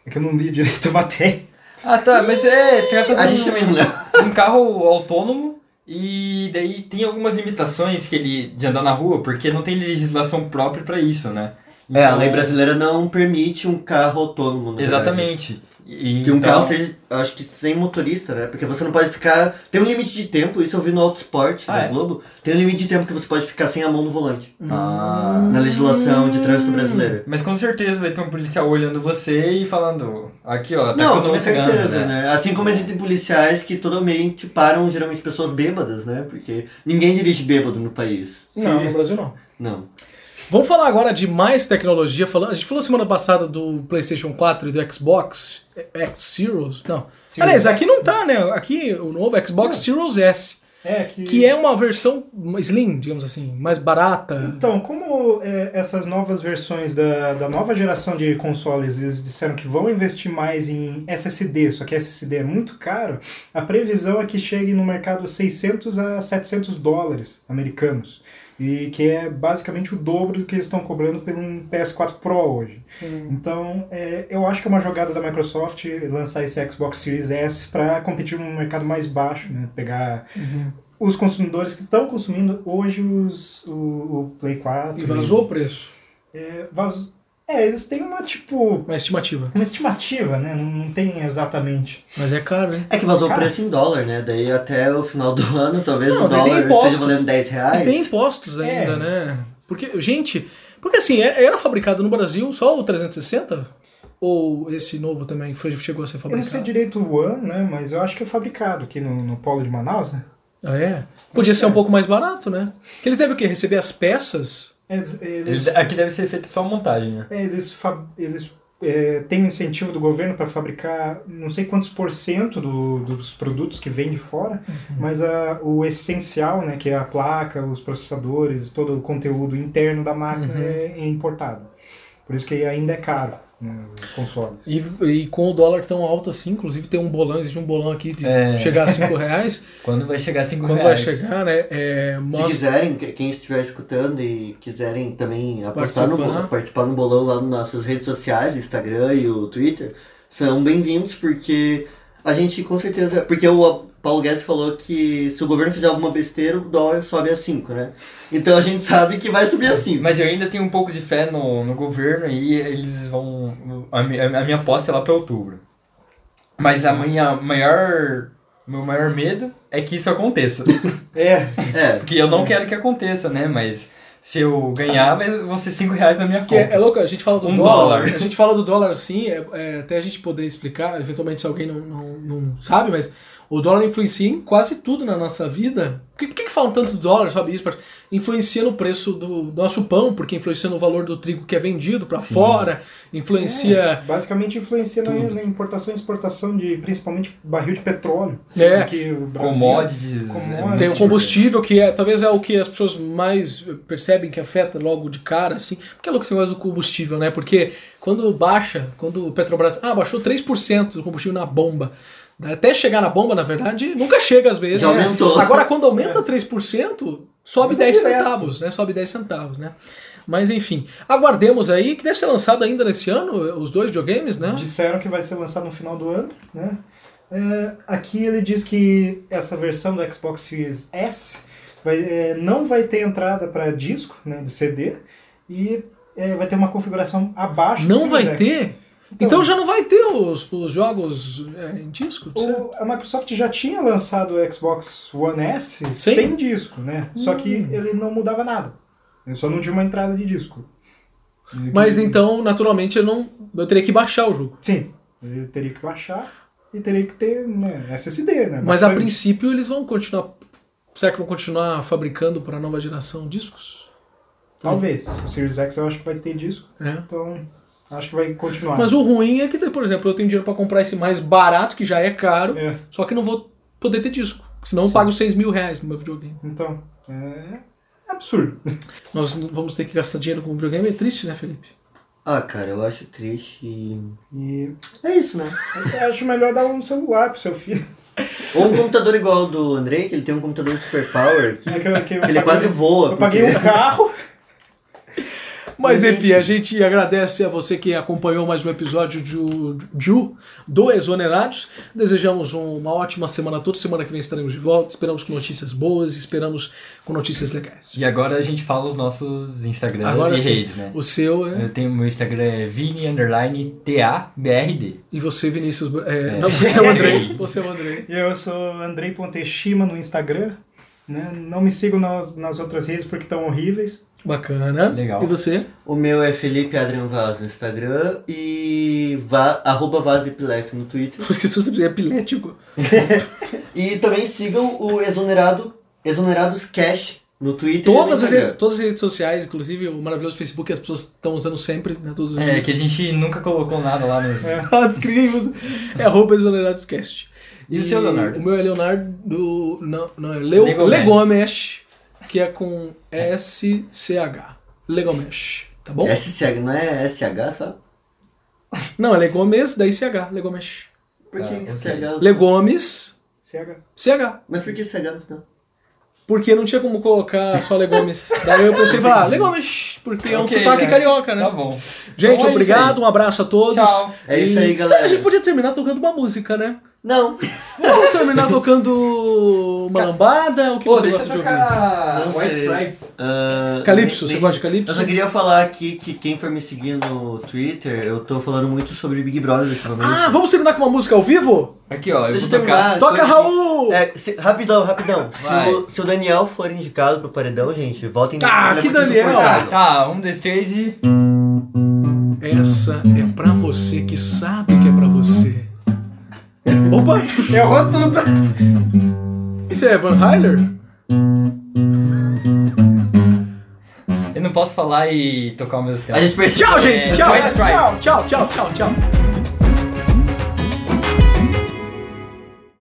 é que eu não li direito a matéria. Ah, tá, mas é, trata A um- gente também não um carro autônomo e daí tem algumas limitações que ele de andar na rua, porque não tem legislação própria pra isso, né? É, a Então- lei brasileira não permite um carro autônomo, na verdade. E, Que um então- carro seja, acho que sem motorista, né? Porque você não pode ficar. Tem um limite de tempo, isso eu vi no Autosport Ah, da é? Globo. Tem um limite de tempo que você pode ficar sem a mão no volante. Ah. Na legislação de trânsito brasileira. Mas com certeza vai ter um policial olhando você e falando, aqui ó, tá Não, com certeza, né? né? Assim como existem policiais que totalmente param geralmente pessoas bêbadas, né? Porque ninguém dirige bêbado no país. Não, no Brasil não. Não. Vamos falar agora de mais tecnologia. Falando, a gente falou semana passada do PlayStation 4 e do Xbox X Series. Não. Series Aliás, aqui X? não tá, né? Aqui o novo Xbox Series S. É, que. Que é uma versão slim, digamos assim, mais barata. Então, como é, essas novas versões da, da nova geração de consoles eles disseram que vão investir mais em SSD, só que SSD é muito caro, a previsão é que chegue no mercado 600 a 700 dólares americanos. E que é basicamente o dobro do que eles estão cobrando por um PS4 Pro hoje. Então, é, eu acho que é uma jogada da Microsoft lançar esse Xbox Series S para competir num mercado mais baixo, né? Pegar os consumidores que estão consumindo hoje os, o, o Play 4. E vazou o preço. É, vazou. É, eles têm uma, tipo, Uma estimativa. uma estimativa, né? Não, não tem exatamente. Mas é caro, hein? É que vazou o preço em dólar, né? Daí até o final do ano, talvez Não, o dólar impostos. esteja valendo 10 E reais. tem impostos É. ainda, né? Porque, gente, porque assim, é- era fabricado no Brasil só o 360? Ou esse novo também foi, chegou a ser Eu não fabricado? sei direito o ano, né? Mas eu acho que é fabricado aqui no, no polo de Manaus, né? Ah, é? Podia ser um pouco mais barato, né? Que eles devem o quê? Receber as peças? Eles, eles, Eles- Aqui deve ser feito só montagem, né? é, eles, eles é, têm incentivo do governo para fabricar não sei quantos por cento do- dos produtos que vêm de fora, mas a, o essencial, né? Que é a placa, os processadores, todo o conteúdo interno da máquina Uhum. é, é importado. Por isso que ainda é caro consoles. E, e com o dólar tão alto assim, inclusive tem um bolão, existe um bolão aqui de É. chegar a 5 reais. Quando vai chegar a 5 Quando reais? vai chegar, né? É, Se mostra. quiserem, que- quem estiver escutando e quiserem também apostar no, Participar. bolão- participar no bolão lá nas nossas redes sociais, o Instagram e o Twitter, são bem-vindos porque a gente com certeza. Porque o Paulo Guedes falou que se o governo fizer alguma besteira, o dólar sobe a 5, né? Então a gente sabe que vai subir a 5. Mas eu ainda tenho um pouco de fé no, no governo e eles vão. A, mi- a minha aposta é lá pra outubro. Mas a minha maior. Meu maior medo é que isso aconteça. É, É, Porque eu não quero que aconteça, né? Mas se eu ganhar, vai- vão ser 5 reais na minha Que é, conta. é louco, a gente fala do Um dólar, dólar. a gente fala do dólar assim, é, é, até a gente poder explicar, eventualmente se alguém não, não, não sabe, mas o dólar influencia em quase tudo na nossa vida. Por que, por que, que falam tanto do dólar, sabe isso? Influencia no preço do, do nosso pão, porque influencia no valor do trigo que é vendido para fora, influencia... É, basicamente influencia na, na importação e exportação de principalmente barril de petróleo. É. Que o Brasil- Commodities. Commodities. é muito Tem o combustível, que é talvez é o que as pessoas mais percebem que afeta logo de cara, assim. Porque é louco esse negócio do combustível, né? Porque quando baixa, quando o Petrobras. Ah, baixou 3% do combustível na bomba. Até chegar na bomba, na verdade, nunca chega às vezes. Já aumentou. Agora, quando aumenta 3%, sobe Aumenta 10 direto. centavos, né? Sobe 10 centavos, né? Mas enfim, aguardemos aí, que deve ser lançado ainda nesse ano, os dois videogames, né? Disseram que vai ser lançado no final do ano, né? É, aqui ele diz que essa versão do Xbox Series S vai, é, não vai ter entrada para disco, né, de CD, e é, vai ter uma configuração abaixo do Não vai X. ter? Então já não vai ter os, os jogos é, em disco? O- a Microsoft já tinha lançado o Xbox One S Sim. sem disco, né? Só que Hum. ele não mudava nada. Ele só não tinha uma entrada de disco. E Mas que- então, naturalmente, eu não. Eu teria que baixar o jogo. Sim, ele teria que baixar e teria que ter né, SSD, né? Mas a princípio eles vão continuar Será que vão continuar fabricando para a nova geração discos? Talvez. O Series X eu acho que vai ter disco, É. então acho que vai continuar. Mas o ruim é que, por exemplo, eu tenho dinheiro para comprar esse mais barato, que já é caro, É, só que não vou poder ter disco. Senão eu pago 6 mil reais no meu videogame. então, é absurdo. Nós não vamos ter que gastar dinheiro com videogame. É triste, né, Felipe? Ah, cara, eu acho triste. e- E É isso, né? eu acho melhor dar um celular pro seu filho. Ou um computador igual ao do Andrei, que ele tem um computador super power, que É que eu- que eu ele paguei- quase voa. Eu paguei porque- um carro. Mas enfim, a gente agradece a você que acompanhou mais um episódio de, de, do Exonerados. Desejamos uma ótima semana toda. Semana que vem estaremos de volta. Esperamos com notícias boas, esperamos com notícias legais. E agora a gente fala os nossos Instagrams Agora e sim. redes, né? O seu é. Eu tenho meu Instagram é Vini underline TABRD. E você, Vinícius. é, É. Não, você é o Andrei. Você é o Andrei. E eu sou Andrei.eshima no Instagram. Né? Não me sigam nas, nas outras redes porque estão horríveis. Bacana. Legal. E você? O meu é Felipe Adrian Vaz no Instagram e va arroba Vazepilef no Twitter. Eu esqueci você é epilético. E também sigam o Exonerado, Exonerados Cash no Twitter e Todas no as, redes, todas as redes sociais, inclusive o maravilhoso Facebook, que as pessoas estão usando sempre, né? Todos os É, dias. que a gente nunca colocou nada lá ninguém usa. É arroba exoneradoscast. E o seu, Leonardo? O meu é Leonardo. do- Não, não é Leo, Legomesh. Legomesh, que é com SCH. Legomesh. Tá bom? SCH, não é SH só? Não, é Legomes, daí CH. Legomesh. Por que Ah, ok. CH? Legomes, CH. CH. Mas por que CH no final? Porque não tinha como colocar só Legomes. daí eu pensei em falar, ah, Legomesh, porque é um sotaque né? carioca, né? Tá bom. Gente, Então é obrigado, isso um abraço a todos. Tchau. É isso E- aí, galera. A gente podia terminar tocando uma música, né? Não. Vamos terminar tocando uma lambada? O que Pô, você gosta de ouvir? tocar Não White sei. Stripes. ah, Calypso, nem- você nem- gosta de Calypso? Eu só queria falar aqui que quem for me seguir no Twitter, eu tô falando muito sobre Big Brother ultimamente. Ah, vamos terminar com uma música ao vivo? Aqui, ó, eu Deixa eu vou tocar. terminar. Toca, Raul! É, se- rapidão, rapidão. Se Vai. o, se o Daniel for indicado pro paredão, gente, votem Ah, ele é que muito Daniel? insuportável. Tá, um, dois, três e. Essa é pra você que sabe que é pra você. Opa! Errou tudo. Isso é Van Hyler? Eu não posso falar e tocar ao mesmo tempo. A gente percebeu. Tchau, gente! É, Tchau! White Stripes. Tchau, tchau, tchau, tchau.